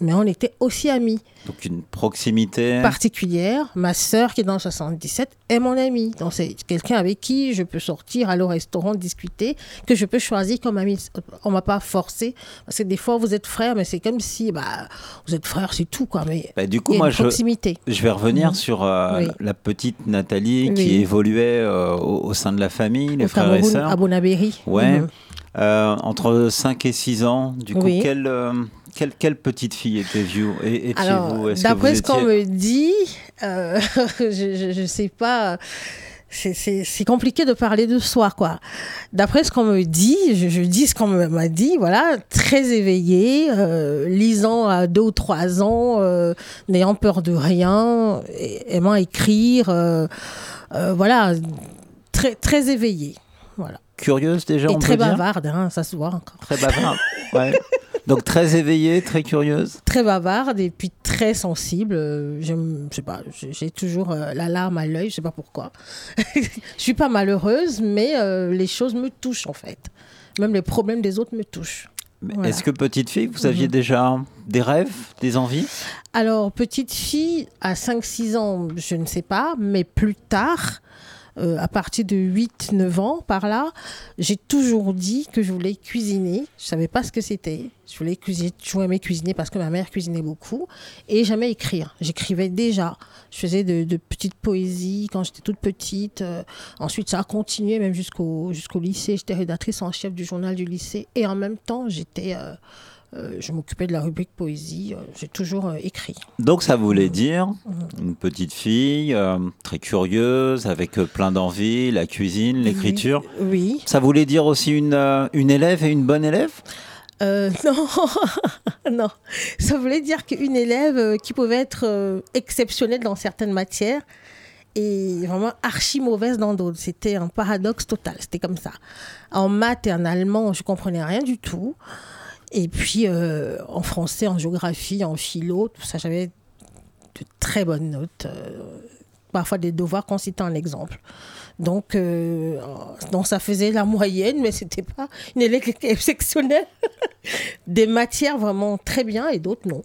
Speaker 9: mais on était aussi amis
Speaker 5: Donc une proximité.
Speaker 9: particulière. Ma sœur, qui est dans le 77, est mon amie. Donc, c'est quelqu'un avec qui je peux sortir, aller au restaurant, discuter, que je peux choisir comme ami. On m'a pas forcé. Parce que des fois, vous êtes frères, mais c'est comme si, bah, vous êtes frères, c'est tout, quoi. Mais
Speaker 5: Bah, du coup, moi,
Speaker 9: une
Speaker 5: je,
Speaker 9: proximité.
Speaker 5: je vais revenir
Speaker 9: Mhm.
Speaker 5: sur euh,
Speaker 9: Oui.
Speaker 5: la petite Nathalie
Speaker 9: Oui.
Speaker 5: qui évoluait euh, au, au sein de la famille, les
Speaker 9: Au
Speaker 5: frères et sœurs.
Speaker 9: à Bonabéry.
Speaker 5: Ouais.
Speaker 9: Mhm.
Speaker 5: Euh, entre 5 et 6 ans, du coup,
Speaker 9: Oui.
Speaker 5: euh, quelle, quelle petite fille étiez-vous
Speaker 9: d'après ce qu'on me dit, euh, [LAUGHS] je ne sais pas, c'est- compliqué de parler de soi, quoi. D'après ce qu'on me dit, je, je dis ce qu'on m'a dit, voilà, très éveillée, euh, lisant à deux ou trois ans, euh, n'ayant peur de rien, aimant écrire, voilà, très, très éveillée, voilà.
Speaker 5: Curieuse déjà,
Speaker 9: Et
Speaker 5: on
Speaker 9: très
Speaker 5: peut dire
Speaker 9: bavarde, hein, ça se voit encore.
Speaker 5: Très bavarde. ouais. [LAUGHS] Donc très éveillée, très curieuse.
Speaker 9: très bavarde et puis très sensible. Euh, Je sais pas, j'ai toujours euh, la larme à l'œil, je sais pas pourquoi. [LAUGHS] je suis pas malheureuse, mais euh, les choses me touchent en fait. Même les problèmes des autres me touchent. Voilà.
Speaker 5: Est-ce que petite fille, vous aviez
Speaker 9: Mhm.
Speaker 5: déjà des rêves, des envies?
Speaker 9: Alors, petite fille, à 5-6 ans, je ne sais pas, mais plus tard, euh, à partir de 8-9 ans, par là, j'ai toujours dit que je voulais cuisiner. Je savais pas ce que c'était. Je voulais cuisiner, je aimais cuisiner parce que ma mère cuisinait beaucoup. Et j'aimais écrire. J'écrivais déjà. Je faisais de, petites poésies quand j'étais toute petite. Euh, ensuite, ça a continué même jusqu'au jusqu'au lycée. J'étais rédactrice en chef du journal du lycée. Et en même temps, j'étais... euh, euh, je m'occupais de la rubrique poésie. Euh, J'ai toujours euh, écrit.
Speaker 5: Donc ça voulait dire une petite fille très curieuse, avec plein d'envie, la cuisine, l'écriture.
Speaker 9: Oui.
Speaker 5: Ça voulait dire aussi une, une élève et une bonne élève? [LAUGHS]
Speaker 9: Non, non. Ça voulait dire qu'une élève qui pouvait être exceptionnelle dans certaines matières et vraiment archi mauvaise dans d'autres. C'était un paradoxe total. C'était comme ça. En maths et en allemand, je comprenais rien du tout. Et puis euh, en français, en géographie, en philo, tout ça, j'avais de très bonnes notes. euh, parfois des devoirs qu'on citait en exemple. Donc, euh, donc ça faisait la moyenne, mais c'était pas une élève exceptionnelle. [LAUGHS] Des matières vraiment très bien et d'autres non.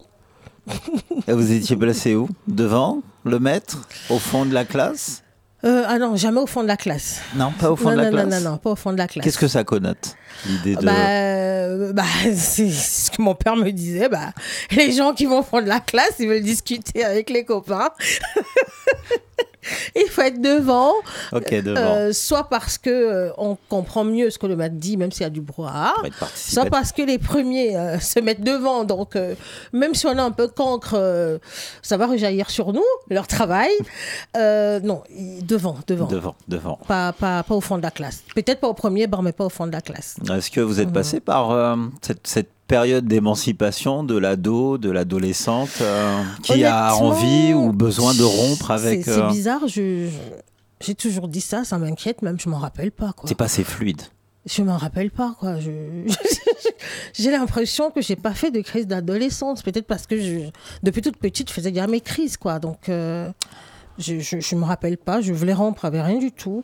Speaker 5: Et vous étiez placé où? Devant Le maître? Au fond de la classe?
Speaker 9: Euh, ah non, jamais au fond de la classe.
Speaker 5: Non, pas au fond
Speaker 9: non,
Speaker 5: de la
Speaker 9: non,
Speaker 5: classe
Speaker 9: non, non, non, pas au fond de la classe.
Speaker 5: Qu'est-ce que ça connote L'idée de...
Speaker 9: Bah, euh, bah, [LAUGHS] c'est ce que mon père me disait. Bah, les gens qui vont au fond de la classe, ils veulent discuter avec les copains. [LAUGHS] [LAUGHS] Il faut être devant,
Speaker 5: Ok, devant.
Speaker 9: euh, soit parce que euh, on comprend mieux ce que le maître dit, même s'il y a du brouhaha, soit parce que les premiers euh, [LAUGHS] se mettent devant. Donc, même si on est un peu cancre, ça va rejaillir sur nous, leur travail. [LAUGHS] Non, devant, devant.
Speaker 5: Devant, devant.
Speaker 9: Pas, pas, pas au fond de la classe. Peut-être pas au premier bar, mais pas au fond de la classe.
Speaker 5: Est-ce que vous êtes
Speaker 9: Mhm.
Speaker 5: passé par cette, cette période d'émancipation de l'ado, de l'adolescente, euh, qui a envie ou besoin de rompre avec...
Speaker 9: C'est
Speaker 5: euh,
Speaker 9: bizarre, je, j'ai toujours dit ça, ça m'inquiète, même je m'en rappelle pas. quoi.
Speaker 5: C'est pas assez fluide.
Speaker 9: Je m'en rappelle pas, quoi. Je- [LAUGHS] J'ai l'impression que j'ai pas fait de crise d'adolescence. Peut-être parce que je- depuis toute petite, je faisais déjà mes crises, quoi. Donc, euh, je, je, je me rappelle pas. Je voulais rompre avec rien du tout.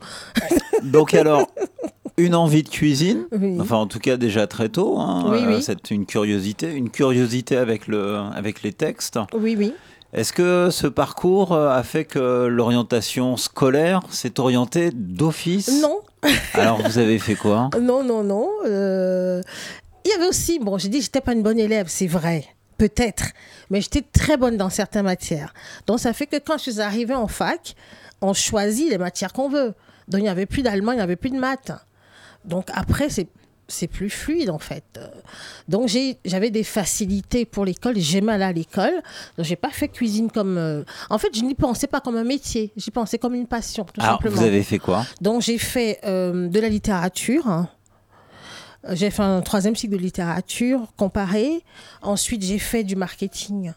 Speaker 5: Donc alors, [LAUGHS] une envie de cuisine,
Speaker 9: Oui.
Speaker 5: enfin en tout cas déjà très tôt, hein,
Speaker 9: Oui,
Speaker 5: euh,
Speaker 9: oui.
Speaker 5: c'est une curiosité, une curiosité avec, le, avec les textes.
Speaker 9: Oui, oui.
Speaker 5: Est-ce que ce parcours euh, a fait que l'orientation scolaire s'est orientée d'office?
Speaker 9: Non, [LAUGHS]
Speaker 5: Alors vous avez fait quoi?
Speaker 9: Non, non, non. Euh, Il y avait aussi, bon, j'ai dit que j'étais pas une bonne élève, c'est vrai. Peut-être, mais j'étais très bonne dans certaines matières. Donc ça fait que quand je suis arrivée en fac, on choisit les matières qu'on veut. Donc il n'y avait plus d'allemand, il n'y avait plus de maths. Donc après, c'est c'est plus fluide en fait. Donc j'avais des facilités pour l'école, j'aimais aller à l'école. Donc j'ai pas fait cuisine comme. euh, En fait, je n'y pensais pas comme un métier, j'y pensais comme une passion, tout
Speaker 5: Alors
Speaker 9: simplement.
Speaker 5: vous avez fait quoi?
Speaker 9: Donc j'ai fait euh, de la littérature. hein. J'ai fait un troisième cycle de littérature comparé. Ensuite, j'ai fait du marketing.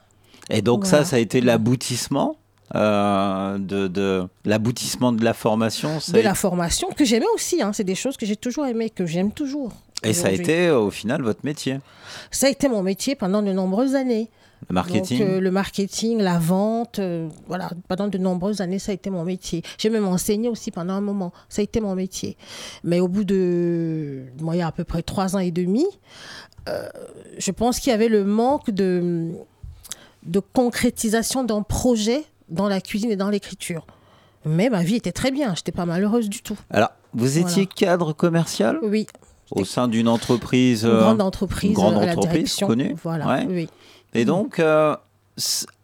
Speaker 5: Et donc
Speaker 9: Voilà.
Speaker 5: ça, ça a été l'aboutissement? Euh, de, de l'aboutissement de la formation. ça
Speaker 9: de la formation que j'aimais aussi. hein. C'est des choses que j'ai toujours aimées, que j'aime toujours.
Speaker 5: Et ça a été au final votre métier,
Speaker 9: Ça a été mon métier pendant de nombreuses années.
Speaker 5: le marketing.
Speaker 9: Donc, euh, le marketing, la vente, euh, voilà, pendant de nombreuses années, ça a été mon métier. J'ai même enseigné aussi pendant un moment, ça a été mon métier. Mais au bout de, moi, il y a à peu près trois ans et demi, euh, je pense qu'il y avait le manque de, de concrétisation d'un projet dans la cuisine et dans l'écriture. Mais ma vie était très bien, je n'étais pas malheureuse du tout.
Speaker 5: Alors, vous étiez cadre commercial
Speaker 9: Oui,
Speaker 5: au sein d'une entreprise,
Speaker 9: une
Speaker 5: euh,
Speaker 9: grande entreprise,
Speaker 5: une grande
Speaker 9: euh,
Speaker 5: entreprise
Speaker 9: direction.
Speaker 5: connue.
Speaker 9: Voilà,
Speaker 5: Ouais.
Speaker 9: oui.
Speaker 5: Et donc, euh,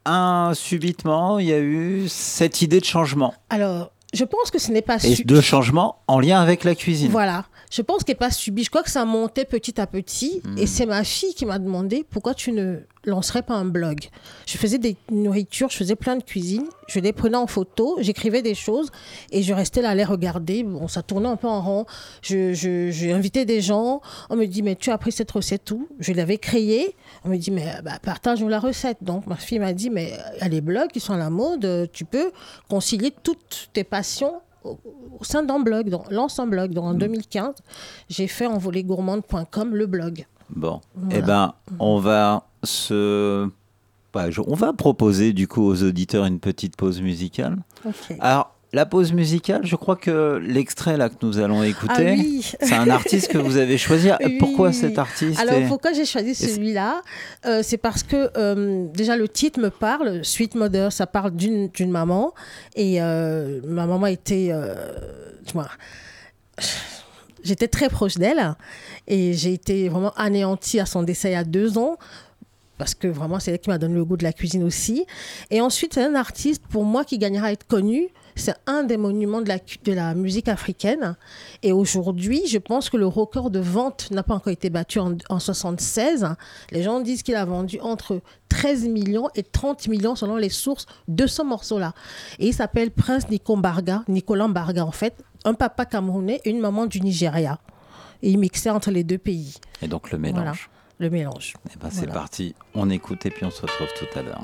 Speaker 5: un, subitement, il y a eu cette idée de changement.
Speaker 9: Alors, je pense que ce n'est pas
Speaker 5: Et de changement en lien avec la cuisine.
Speaker 9: Voilà. Je pense qu'elle n'est pas subi. Je crois que ça montait petit à petit.
Speaker 5: Hmm.
Speaker 9: Et c'est ma fille qui m'a demandé pourquoi tu ne lancerais pas un blog. Je faisais des nourritures, je faisais plein de cuisine. Je les prenais en photo, j'écrivais des choses et je restais là à les regarder. Bon, ça tournait un peu en rond. Je, je- j'ai invité des gens. On me dit, mais tu as appris cette recette où? Je l'avais créée. On me dit, mais bah, partage-nous la recette. Donc ma fille m'a dit, mais il y a les blogs qui sont à la mode. euh, Tu peux concilier toutes tes passions au, au sein d'un blog, dans, lance un blog. Donc en 2015, j'ai fait envolégourmande.com le blog.
Speaker 5: Bon,
Speaker 9: Voilà.
Speaker 5: eh ben, on va se, bah, je- on va proposer du coup aux auditeurs une petite pause musicale. Alors, la pause musicale, je crois que l'extrait là que nous allons écouter,
Speaker 9: Ah oui.
Speaker 5: c'est un artiste que vous avez choisi. [LAUGHS]
Speaker 9: Oui.
Speaker 5: Pourquoi cet artiste
Speaker 9: Alors pourquoi j'ai choisi celui-là Euh, C'est parce que euh, déjà le titre me parle, Sweet Mother, ça parle d'une maman et euh, ma maman était, tu vois, j'étais très proche d'elle et j'ai été vraiment anéantie à son décès il y a deux ans. Parce que vraiment, c'est elle qui m'a donné le goût de la cuisine aussi. Et ensuite, c'est un artiste, pour moi, qui gagnera à être connu. C'est un des monuments de la, cu- de la musique africaine. Et aujourd'hui, je pense que le record de vente n'a pas encore été battu en, en 76. Les gens disent qu'il a vendu entre 13 millions et 30 millions selon les sources de ce morceau-là. Et il s'appelle Prince Nico Mbarga, Nicolas Mbarga en fait, un papa camerounais et une maman du Nigeria. Et il mixait entre les deux pays.
Speaker 5: Et donc le mélange.
Speaker 9: Voilà, le mélange.
Speaker 5: Eh ben, c'est
Speaker 9: Voilà.
Speaker 5: parti, on écoute et puis on se retrouve tout à l'heure.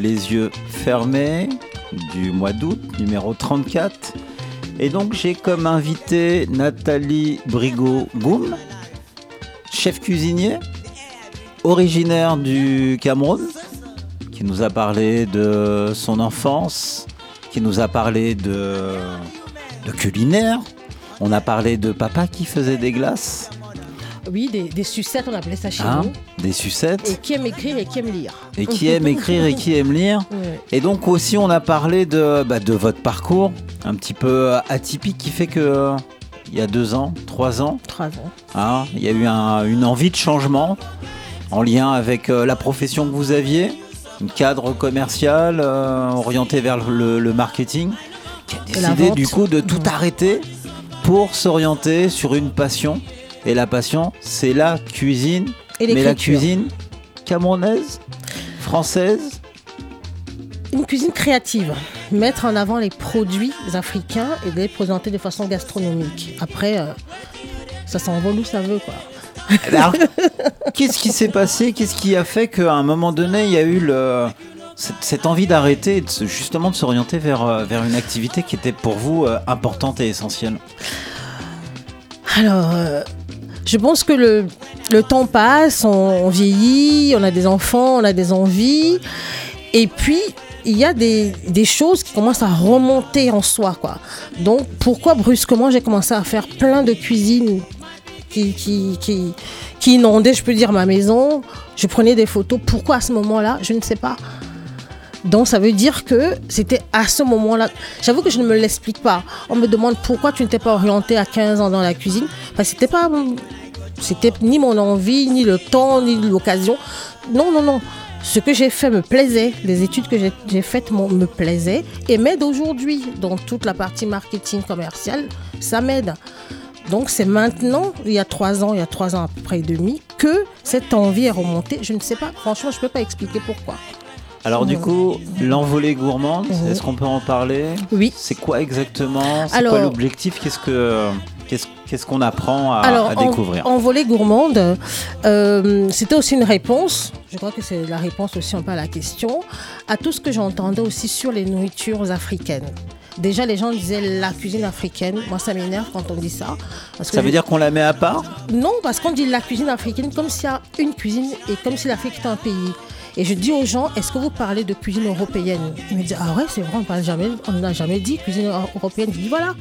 Speaker 5: Les yeux fermés du mois d'août, numéro 34. Et donc j'ai comme invité Nathalie Brigot-Goum, chef cuisinier, originaire du Cameroun, qui nous a parlé de son enfance, qui nous a parlé de, de culinaire. On a parlé de papa qui faisait des glaces.
Speaker 9: Oui, des, des sucettes, on appelait ça chez
Speaker 5: Hein,
Speaker 9: nous.
Speaker 5: des sucettes.
Speaker 9: Et qui aime écrire et qui aime lire.
Speaker 5: et qui aime écrire et qui aime lire. [LAUGHS] Et donc aussi on a parlé de, bah, de votre parcours un petit peu atypique qui fait que euh, il y a deux ans, trois ans,
Speaker 9: Trois ans.
Speaker 5: hein, il y a eu un- une envie de changement en lien avec euh, la profession que vous aviez, un cadre commercial euh, orienté vers le, le marketing, qui a décidé du coup de tout arrêter pour s'orienter sur une passion. Et la passion, c'est la cuisine.
Speaker 9: Et
Speaker 5: Mais la cuisine camerounaise, française,
Speaker 9: Une cuisine créative. Mettre en avant les produits africains et les présenter de façon gastronomique. Après, euh, ça s'envole où ça veut, quoi. [LAUGHS]
Speaker 5: Alors, qu'est-ce qui s'est passé? Qu'est-ce qui a fait qu'à un moment donné, il y a eu le, cette, cette envie d'arrêter et de justement de s'orienter vers, euh, vers une activité qui était pour vous euh, importante et essentielle?
Speaker 9: Alors, euh, je pense que le, le temps passe, on, vieillit, on a des enfants, on a des envies. Et puis, il y a des, des choses qui commencent à remonter en soi. Quoi. Donc, pourquoi brusquement j'ai commencé à faire plein de cuisine qui, qui, qui, inondaient, je peux dire, ma maison Je prenais des photos. Pourquoi à ce moment-là Je ne sais pas. Donc ça veut dire que c'était à ce moment-là. J'avoue que je ne me l'explique pas. On me demande pourquoi tu n'étais pas orienté à 15 ans dans la cuisine. Parce que c'était pas c'était ni mon envie, ni le temps, ni l'occasion. Non, non, non. Ce que j'ai fait me plaisait. Les études que j'ai- faites me plaisaient et m'aident aujourd'hui dans toute la partie marketing commercial. Ça m'aide. Donc c'est maintenant, il y a trois ans, il y a trois ans à peu près et demi, que cette envie est remontée. Je ne sais pas, franchement, je ne peux pas expliquer pourquoi.
Speaker 5: Alors du coup, l'envolée gourmande, est-ce qu'on peut en parler?
Speaker 9: Oui.
Speaker 5: C'est quoi exactement? C'est quoi l'objectif? Qu'est-ce que qu'est-ce qu'on apprend à,
Speaker 9: Alors,
Speaker 5: à
Speaker 9: en-
Speaker 5: découvrir?
Speaker 9: En, volée gourmande, euh, c'était aussi une réponse, je crois que c'est la réponse aussi un peu à la question, à tout ce que j'entendais aussi sur les nourritures africaines. Déjà, les gens disaient la cuisine africaine. Moi, ça m'énerve quand on dit ça. Parce que
Speaker 5: Ça veut
Speaker 9: je-
Speaker 5: dire qu'on la met à part?
Speaker 9: Non, parce qu'on dit la cuisine africaine comme s'il y a une cuisine et comme si l'Afrique était un pays. Et je dis aux gens, est-ce que vous parlez de cuisine européenne? Ils me disent, ah ouais, c'est vrai, on parle jamais, on n'a jamais dit cuisine euro- européenne. Je dis, voilà.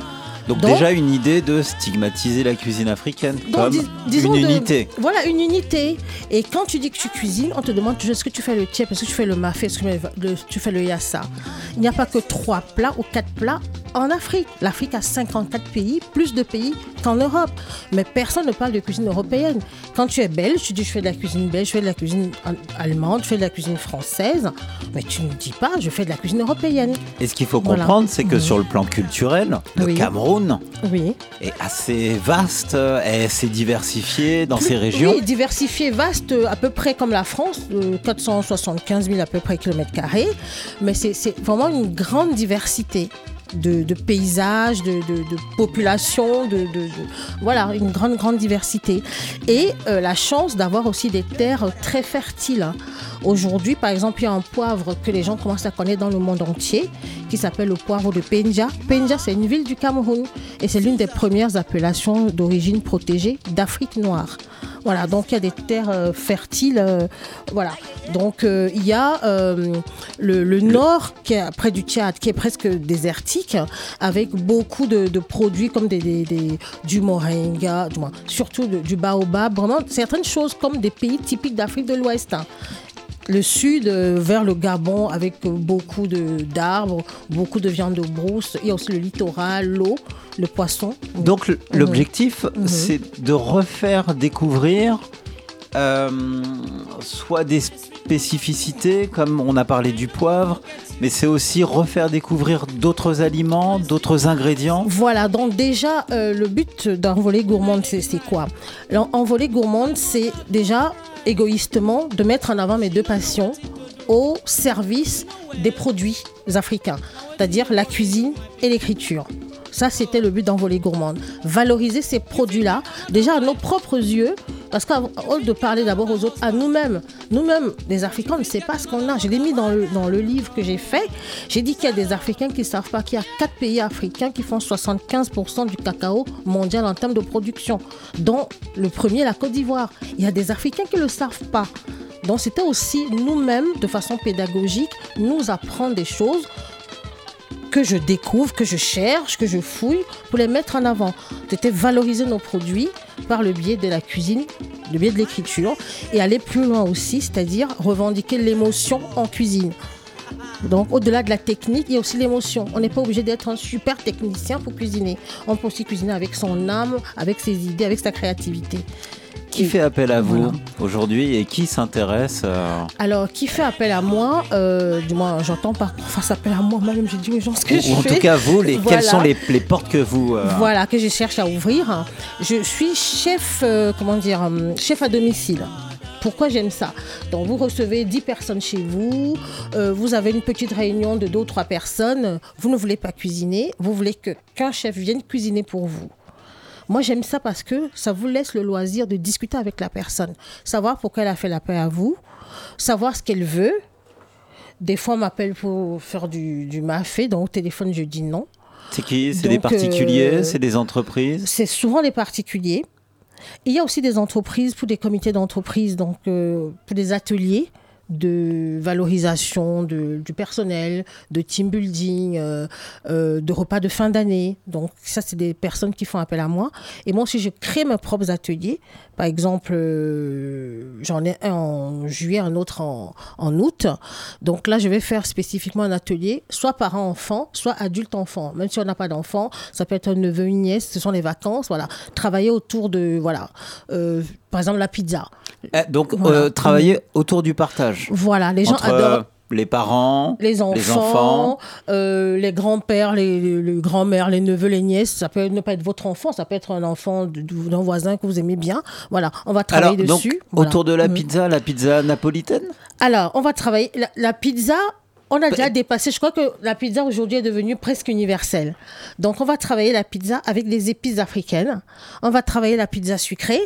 Speaker 5: Donc,
Speaker 9: Donc-
Speaker 5: déjà une idée de stigmatiser la cuisine africaine
Speaker 9: Donc,
Speaker 5: comme
Speaker 9: dis- disons
Speaker 5: une
Speaker 9: de-
Speaker 5: unité.
Speaker 9: Voilà, une unité. Et quand tu dis que tu cuisines, on te demande est-ce que tu fais le tiep, est-ce que tu fais le mafé, est-ce que tu fais le, tu fais le yassa? Il n'y a pas que trois plats ou quatre plats en Afrique. L'Afrique a 54 pays, plus de pays qu'en Europe. Mais personne ne parle de cuisine européenne. Quand tu es belge, tu dis je fais de la cuisine belge, je fais de la cuisine al- allemande, je fais de la cuisine française. Mais tu ne dis pas je fais de la cuisine européenne.
Speaker 5: Et ce qu'il faut
Speaker 9: Voilà.
Speaker 5: comprendre, c'est que
Speaker 9: Mhm.
Speaker 5: sur le plan culturel, le
Speaker 9: Oui.
Speaker 5: Cameroun
Speaker 9: Oui.
Speaker 5: est assez vaste, euh, est assez diversifié dans ses régions.
Speaker 9: Oui, diversifié, vaste, à peu près comme la France, de 475 000 à peu près kilomètres carrés. Mais c'est vraiment une grande diversité de, de paysages, de, de, populations, de- voilà, une grande, grande diversité. Et euh, la chance d'avoir aussi des terres très fertiles. hein. Aujourd'hui, par exemple, il y a un poivre que les gens commencent à connaître dans le monde entier, qui s'appelle le poivre de Penja. Penja, c'est une ville du Cameroun et c'est l'une des premières appellations d'origine protégée d'Afrique noire. Voilà, donc il y a des terres euh, fertiles. euh, voilà, donc euh, il y a le, le nord qui est près du Tchad, qui est presque désertique, avec beaucoup de, de produits comme des, des- des- du moringa, du moins, surtout de- du baobab, vraiment certaines choses comme des pays typiques d'Afrique de l'Ouest. Le sud euh, vers le Gabon avec beaucoup de- d'arbres, beaucoup de viande de brousse. Il y a aussi le littoral, l'eau, le poisson.
Speaker 5: Donc l'objectif,
Speaker 9: Mhm.
Speaker 5: c'est de refaire découvrir euh, soit des, comme on a parlé du poivre, mais c'est aussi refaire découvrir d'autres aliments, d'autres ingrédients.
Speaker 9: Voilà, donc déjà, euh, le but d'Envolée Gourmande, c'est c'est quoi? Alors, Envolée Gourmande, c'est déjà égoïstement de mettre en avant mes deux passions au service des produits africains, c'est-à-dire la cuisine et l'écriture. Ça, c'était le but d'Envolée Gourmande. Valoriser ces produits-là, déjà à nos propres yeux, parce lieu de parler d'abord aux autres, à nous-mêmes, nous-mêmes, les Africains, on ne sait pas ce qu'on a. Je l'ai mis dans le, dans le livre que j'ai fait. J'ai dit qu'il y a des Africains qui ne savent pas qu'il y a quatre pays africains qui font 75% du cacao mondial en termes de production, dont le premier, la Côte d'Ivoire. Il y a des Africains qui ne le savent pas. Donc c'était aussi nous-mêmes, de façon pédagogique, nous apprendre des choses que je découvre, que je cherche, que je fouille pour les mettre en avant. C'était valoriser nos produits par le biais de la cuisine, le biais de l'écriture et aller plus loin aussi, c'est-à-dire revendiquer l'émotion en cuisine. Donc au-delà de la technique, il y a aussi l'émotion. On n'est pas obligé d'être un super technicien pour cuisiner. On peut aussi cuisiner avec son âme, avec ses idées, avec sa créativité.
Speaker 5: Qui fait appel à vous aujourd'hui et qui s'intéresse euh,
Speaker 9: Alors, qui fait appel à moi euh, Du moins, j'entends par fasse appel à moi. Moi-même, j'ai dit aux gens ce que
Speaker 5: ou
Speaker 9: je
Speaker 5: en
Speaker 9: fais.
Speaker 5: tout cas, vous, les,
Speaker 9: Voilà.
Speaker 5: quelles sont les, les portes que vous... euh,
Speaker 9: Voilà, que je cherche à ouvrir. Je suis chef, euh, comment dire, chef à domicile. Pourquoi j'aime ça Donc, vous recevez 10 personnes chez vous, euh, vous avez une petite réunion de 2 ou 3 personnes, vous ne voulez pas cuisiner, vous voulez que qu'un chef vienne cuisiner pour vous. Moi, j'aime ça parce que ça vous laisse le loisir de discuter avec la personne, savoir pourquoi elle a fait l'appel à vous, savoir ce qu'elle veut. Des fois, on m'appelle pour faire du, du mafé, donc au téléphone, je dis non.
Speaker 5: C'est qui? C'est des
Speaker 9: Donc,
Speaker 5: particuliers?
Speaker 9: Euh,
Speaker 5: C'est des entreprises?
Speaker 9: C'est souvent des particuliers. Il y a aussi des entreprises, pour des comités d'entreprise, donc euh, pour des ateliers de valorisation de- du personnel, de team building, euh, euh, de repas de fin d'année. Donc ça, c'est des personnes qui font appel à moi. Et moi aussi, je crée mes propres ateliers. Par exemple, euh, j'en ai un en juillet, un autre en, en août. Donc là, je vais faire spécifiquement un atelier, soit parent-enfant, soit adulte-enfant. Même si on n'a pas d'enfant, ça peut être un neveu, une nièce, ce sont les vacances. Voilà, travailler autour de, voilà, euh, par exemple la pizza.
Speaker 5: Eh, Donc,
Speaker 9: Voilà.
Speaker 5: euh, travailler autour du partage.
Speaker 9: Voilà, les gens
Speaker 5: Entre,
Speaker 9: adorent.
Speaker 5: Les parents,
Speaker 9: Les enfants,
Speaker 5: les enfants.
Speaker 9: euh, les grands-pères, les, les- les grands-mères, les neveux, les nièces. Ça peut ne pas être votre enfant, ça peut être un enfant d'un voisin que vous aimez bien. Voilà, on va
Speaker 5: Alors,
Speaker 9: travailler
Speaker 5: donc,
Speaker 9: dessus. Voilà.
Speaker 5: autour de la
Speaker 9: Mhm.
Speaker 5: pizza, la pizza napolitaine?
Speaker 9: Alors, on va travailler. La, la pizza, on
Speaker 5: Bah,
Speaker 9: a déjà dépassé. Je crois que la pizza aujourd'hui est devenue presque universelle. Donc, on va travailler la pizza avec des épices africaines. On va travailler la pizza sucrée.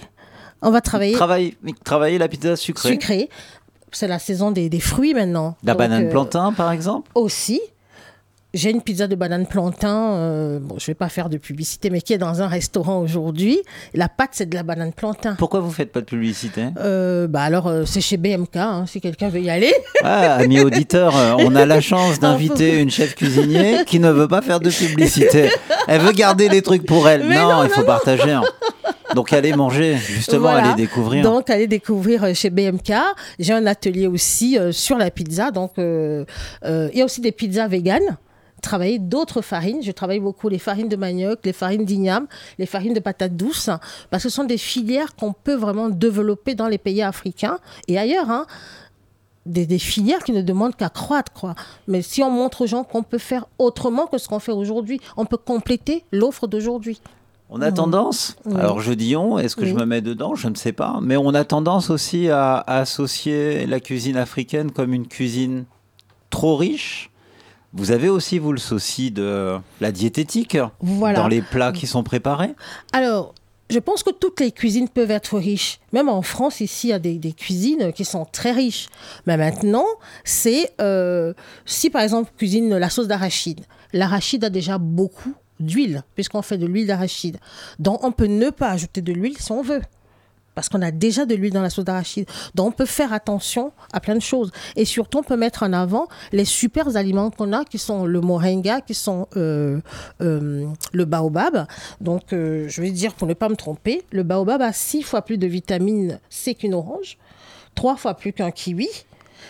Speaker 9: On va travailler
Speaker 5: Travailler, travailler la pizza sucrée.
Speaker 9: sucrée. C'est la saison des, des fruits maintenant.
Speaker 5: La
Speaker 9: Donc,
Speaker 5: banane
Speaker 9: euh,
Speaker 5: plantain, par exemple?
Speaker 9: aussi. J'ai une pizza de banane plantain, euh, bon, je vais pas faire de publicité, mais qui est dans un restaurant aujourd'hui. La pâte, c'est de la banane plantain.
Speaker 5: Pourquoi vous faites pas de publicité?
Speaker 9: Euh, bah alors, euh, c'est chez BMK, hein, si quelqu'un veut y aller.
Speaker 5: Ah, amis auditeurs, euh, on a la chance [LAUGHS] d'inviter une chef cuisinier qui ne veut pas faire de publicité. Elle veut garder les trucs pour elle. Non,
Speaker 9: non,
Speaker 5: il faut partager. hein. Donc allez manger, justement,
Speaker 9: Voilà.
Speaker 5: allez découvrir.
Speaker 9: Donc, allez découvrir euh, chez BMK. J'ai un atelier aussi euh, sur la pizza. Donc, euh, euh, il y a aussi des pizzas véganes. Travailler d'autres farines. Je travaille beaucoup les farines de manioc, les farines d'igname, les farines de patates douces, parce que ce sont des filières qu'on peut vraiment développer dans les pays africains et ailleurs. hein. Des, des filières qui ne demandent qu'à croître, quoi. Mais si on montre aux gens qu'on peut faire autrement que ce qu'on fait aujourd'hui, on peut compléter l'offre d'aujourd'hui.
Speaker 5: On a tendance,
Speaker 9: Oui.
Speaker 5: alors je dis on, est-ce que je me mets dedans? Je ne sais pas. Mais on a tendance aussi à, à associer la cuisine africaine comme une cuisine trop riche. Vous avez aussi, vous, le souci de la diététique
Speaker 9: Voilà.
Speaker 5: dans les plats qui sont préparés?
Speaker 9: Alors, je pense que toutes les cuisines peuvent être riches. Même en France, ici, il y a des, des cuisines qui sont très riches. Mais maintenant, c'est euh, si par exemple on cuisine la sauce d'arachide. L'arachide a déjà beaucoup d'huile, puisqu'on fait de l'huile d'arachide. Donc, on peut ne pas ajouter de l'huile si on veut. Parce qu'on a déjà de l'huile dans la sauce d'arachide. Donc, on peut faire attention à plein de choses. Et surtout, on peut mettre en avant les super aliments qu'on a, qui sont le moringa, qui sont euh, euh, le baobab. Donc, euh, je vais dire, pour ne pas me tromper, le baobab a six fois plus de vitamine C qu'une orange, trois fois plus qu'un kiwi,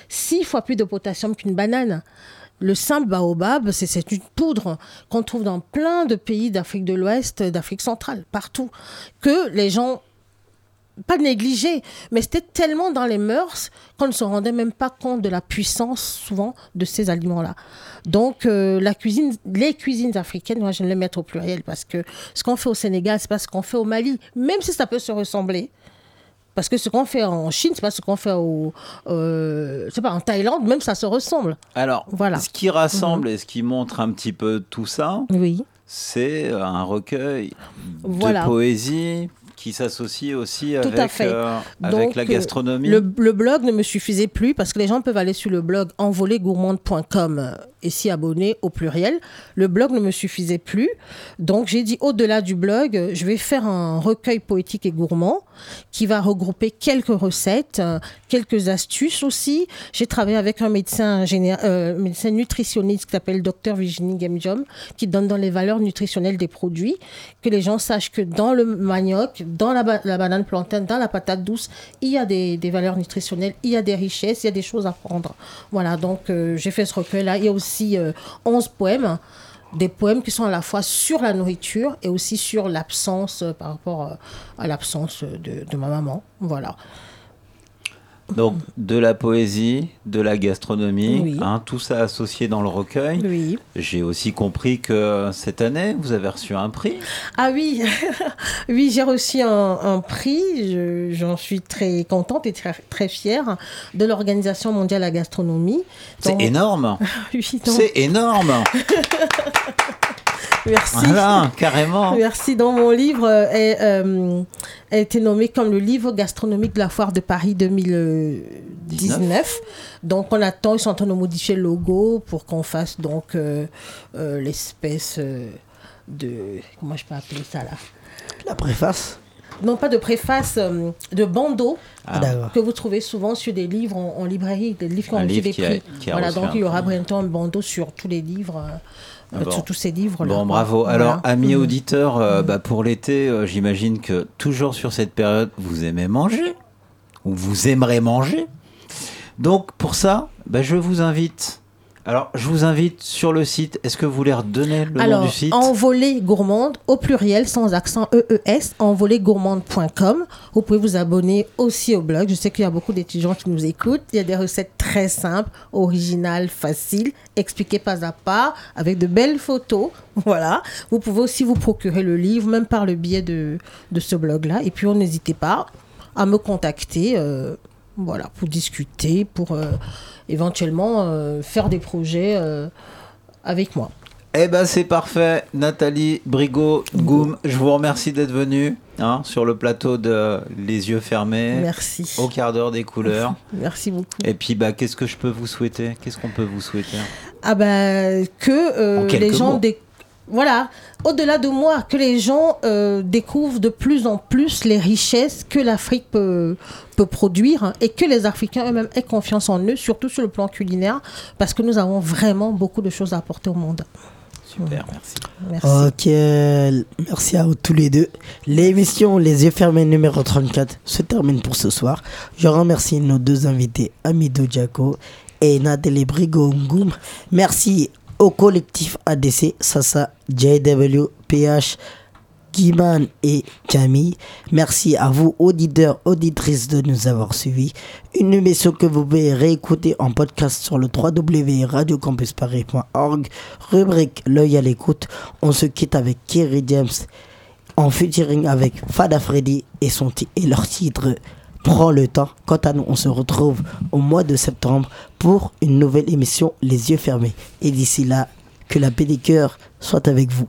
Speaker 9: six fois plus de potassium qu'une banane. Le simple baobab, c'est- c'est une poudre qu'on trouve dans plein de pays d'Afrique de l'Ouest, d'Afrique centrale, partout, que les gens pas négligé, mais c'était tellement dans les mœurs qu'on ne se rendait même pas compte de la puissance souvent de ces aliments-là. Donc euh, la cuisine, les cuisines africaines, moi je vais les mettre au pluriel parce que ce qu'on fait au Sénégal, c'est pas ce qu'on fait au Mali, même si ça peut se ressembler. Parce que ce qu'on fait en Chine, c'est pas ce qu'on fait au, euh, je sais pas, en Thaïlande, même ça se ressemble.
Speaker 5: Alors,
Speaker 9: Voilà.
Speaker 5: ce qui rassemble et ce qui montre un petit peu tout ça,
Speaker 9: Oui.
Speaker 5: c'est un recueil
Speaker 9: Voilà.
Speaker 5: de poésie qui s'associe aussi
Speaker 9: Tout
Speaker 5: avec,
Speaker 9: à fait.
Speaker 5: euh, avec
Speaker 9: Donc,
Speaker 5: la
Speaker 9: euh,
Speaker 5: gastronomie.
Speaker 9: Le, le blog ne me suffisait plus parce que les gens peuvent aller sur le blog envolégourmande.com euh, et s'y abonner au pluriel. Le blog ne me suffisait plus. Donc j'ai dit au-delà du blog, je vais faire un recueil poétique et gourmand qui va regrouper quelques recettes, quelques astuces aussi. J'ai travaillé avec un médecin, euh, nutritionniste qui s'appelle Dr Virginie Gemjom qui donne dans les valeurs nutritionnelles des produits, que les gens sachent que dans le manioc, dans la, ba- la banane plantain, dans la patate douce, il y a des, des valeurs nutritionnelles, il y a des richesses, il y a des choses à prendre. Voilà, donc euh, j'ai fait ce recueil-là. Il y a aussi euh, 11 poèmes des poèmes qui sont à la fois sur la nourriture et aussi sur l'absence euh, par rapport euh, à l'absence de ma maman. Voilà. [LAUGHS]
Speaker 5: Donc, de la poésie, de la gastronomie,
Speaker 9: Oui.
Speaker 5: hein, tout ça associé dans le recueil.
Speaker 9: Oui.
Speaker 5: J'ai aussi compris que cette année, vous avez reçu un prix.
Speaker 9: Ah oui, [LAUGHS] oui, j'ai reçu un, un prix. Je- J'en suis très contente et très, très fière de l'Organisation mondiale de la gastronomie.
Speaker 5: C'est énorme. [LAUGHS]
Speaker 9: Oui,
Speaker 5: C'est énorme.
Speaker 9: Merci.
Speaker 5: Voilà, carrément.
Speaker 9: Merci. Dans mon livre, euh, est, euh, a été nommé comme le livre gastronomique de la foire de Paris 2019. Donc, on attend, ils sont en train de modifier le logo pour qu'on fasse donc euh, euh, l'espèce de. Comment je peux appeler ça là?
Speaker 3: La préface
Speaker 9: Non, pas de préface, euh, de bandeau.
Speaker 3: Ah.
Speaker 9: Que vous trouvez souvent sur des livres en, en librairie, des livres qui ont reçu
Speaker 5: livre
Speaker 9: des
Speaker 5: qui a-
Speaker 9: prix.
Speaker 5: qui a
Speaker 9: voilà, donc il y aura bientôt un bandeau sur tous les livres, euh,
Speaker 5: bon.
Speaker 9: sur tous ces livres-là.
Speaker 5: Bon, bravo.
Speaker 9: Voilà.
Speaker 5: Alors, amis
Speaker 9: Mhm.
Speaker 5: auditeurs, euh, bah, pour l'été, euh, j'imagine que toujours sur cette période, vous aimez manger ou vous aimerez manger. Donc, pour ça, bah, je vous invite. Alors, je vous invite sur le site. Est-ce que vous voulez redonner le
Speaker 9: Alors,
Speaker 5: nom du site
Speaker 9: envolée gourmande, au pluriel, sans accent EES, envolégourmande.com. Vous pouvez vous abonner aussi au blog. Je sais qu'il y a beaucoup d'étudiants qui nous écoutent. Il y a des recettes très simples, originales, faciles, expliquées pas à pas, avec de belles photos. [LAUGHS] Voilà. Vous pouvez aussi vous procurer le livre, même par le biais de, de ce blog-là. Et puis, on n'hésitez pas à me contacter. euh, voilà, pour discuter, pour euh, éventuellement euh, faire des projets euh, avec moi.
Speaker 5: Eh ben, c'est parfait. Nathalie Brigot, Goum, je vous remercie d'être venue hein, sur le plateau de Les Yeux Fermés.
Speaker 9: Merci.
Speaker 5: Au quart d'heure des couleurs. [LAUGHS]
Speaker 9: Merci beaucoup.
Speaker 5: Et puis, bah, qu'est-ce que je peux vous souhaiter? Qu'est-ce qu'on peut vous souhaiter?
Speaker 9: Ah ben que euh, les gens
Speaker 5: mots.
Speaker 9: déc- voilà, au-delà de moi, que les gens euh, découvrent de plus en plus les richesses que l'Afrique peut, peut produire hein, et que les Africains eux-mêmes aient confiance en eux, surtout sur le plan culinaire, parce que nous avons vraiment beaucoup de choses à apporter au monde.
Speaker 5: Super, merci.
Speaker 9: Merci.
Speaker 3: Ok, merci à vous tous les deux. L'émission Les yeux fermés numéro 34 se termine pour ce soir. Je remercie nos deux invités, Amidou Diako et Nathalie Brigongoum. Merci au collectif ADC, Sasa, JW, PH, Guiman et Camille. Merci à vous, auditeurs, auditrices, de nous avoir suivis. Une émission que vous pouvez réécouter en podcast sur le www.radiocampusparis.org. Rubrique L'œil à l'écoute. On se quitte avec Kerry James en featuring avec Fada Freddy et, son et leur titre Prends le temps. Quant à nous, on se retrouve au mois de septembre pour une nouvelle émission Les yeux fermés. Et d'ici là, que la pédicure soit avec vous.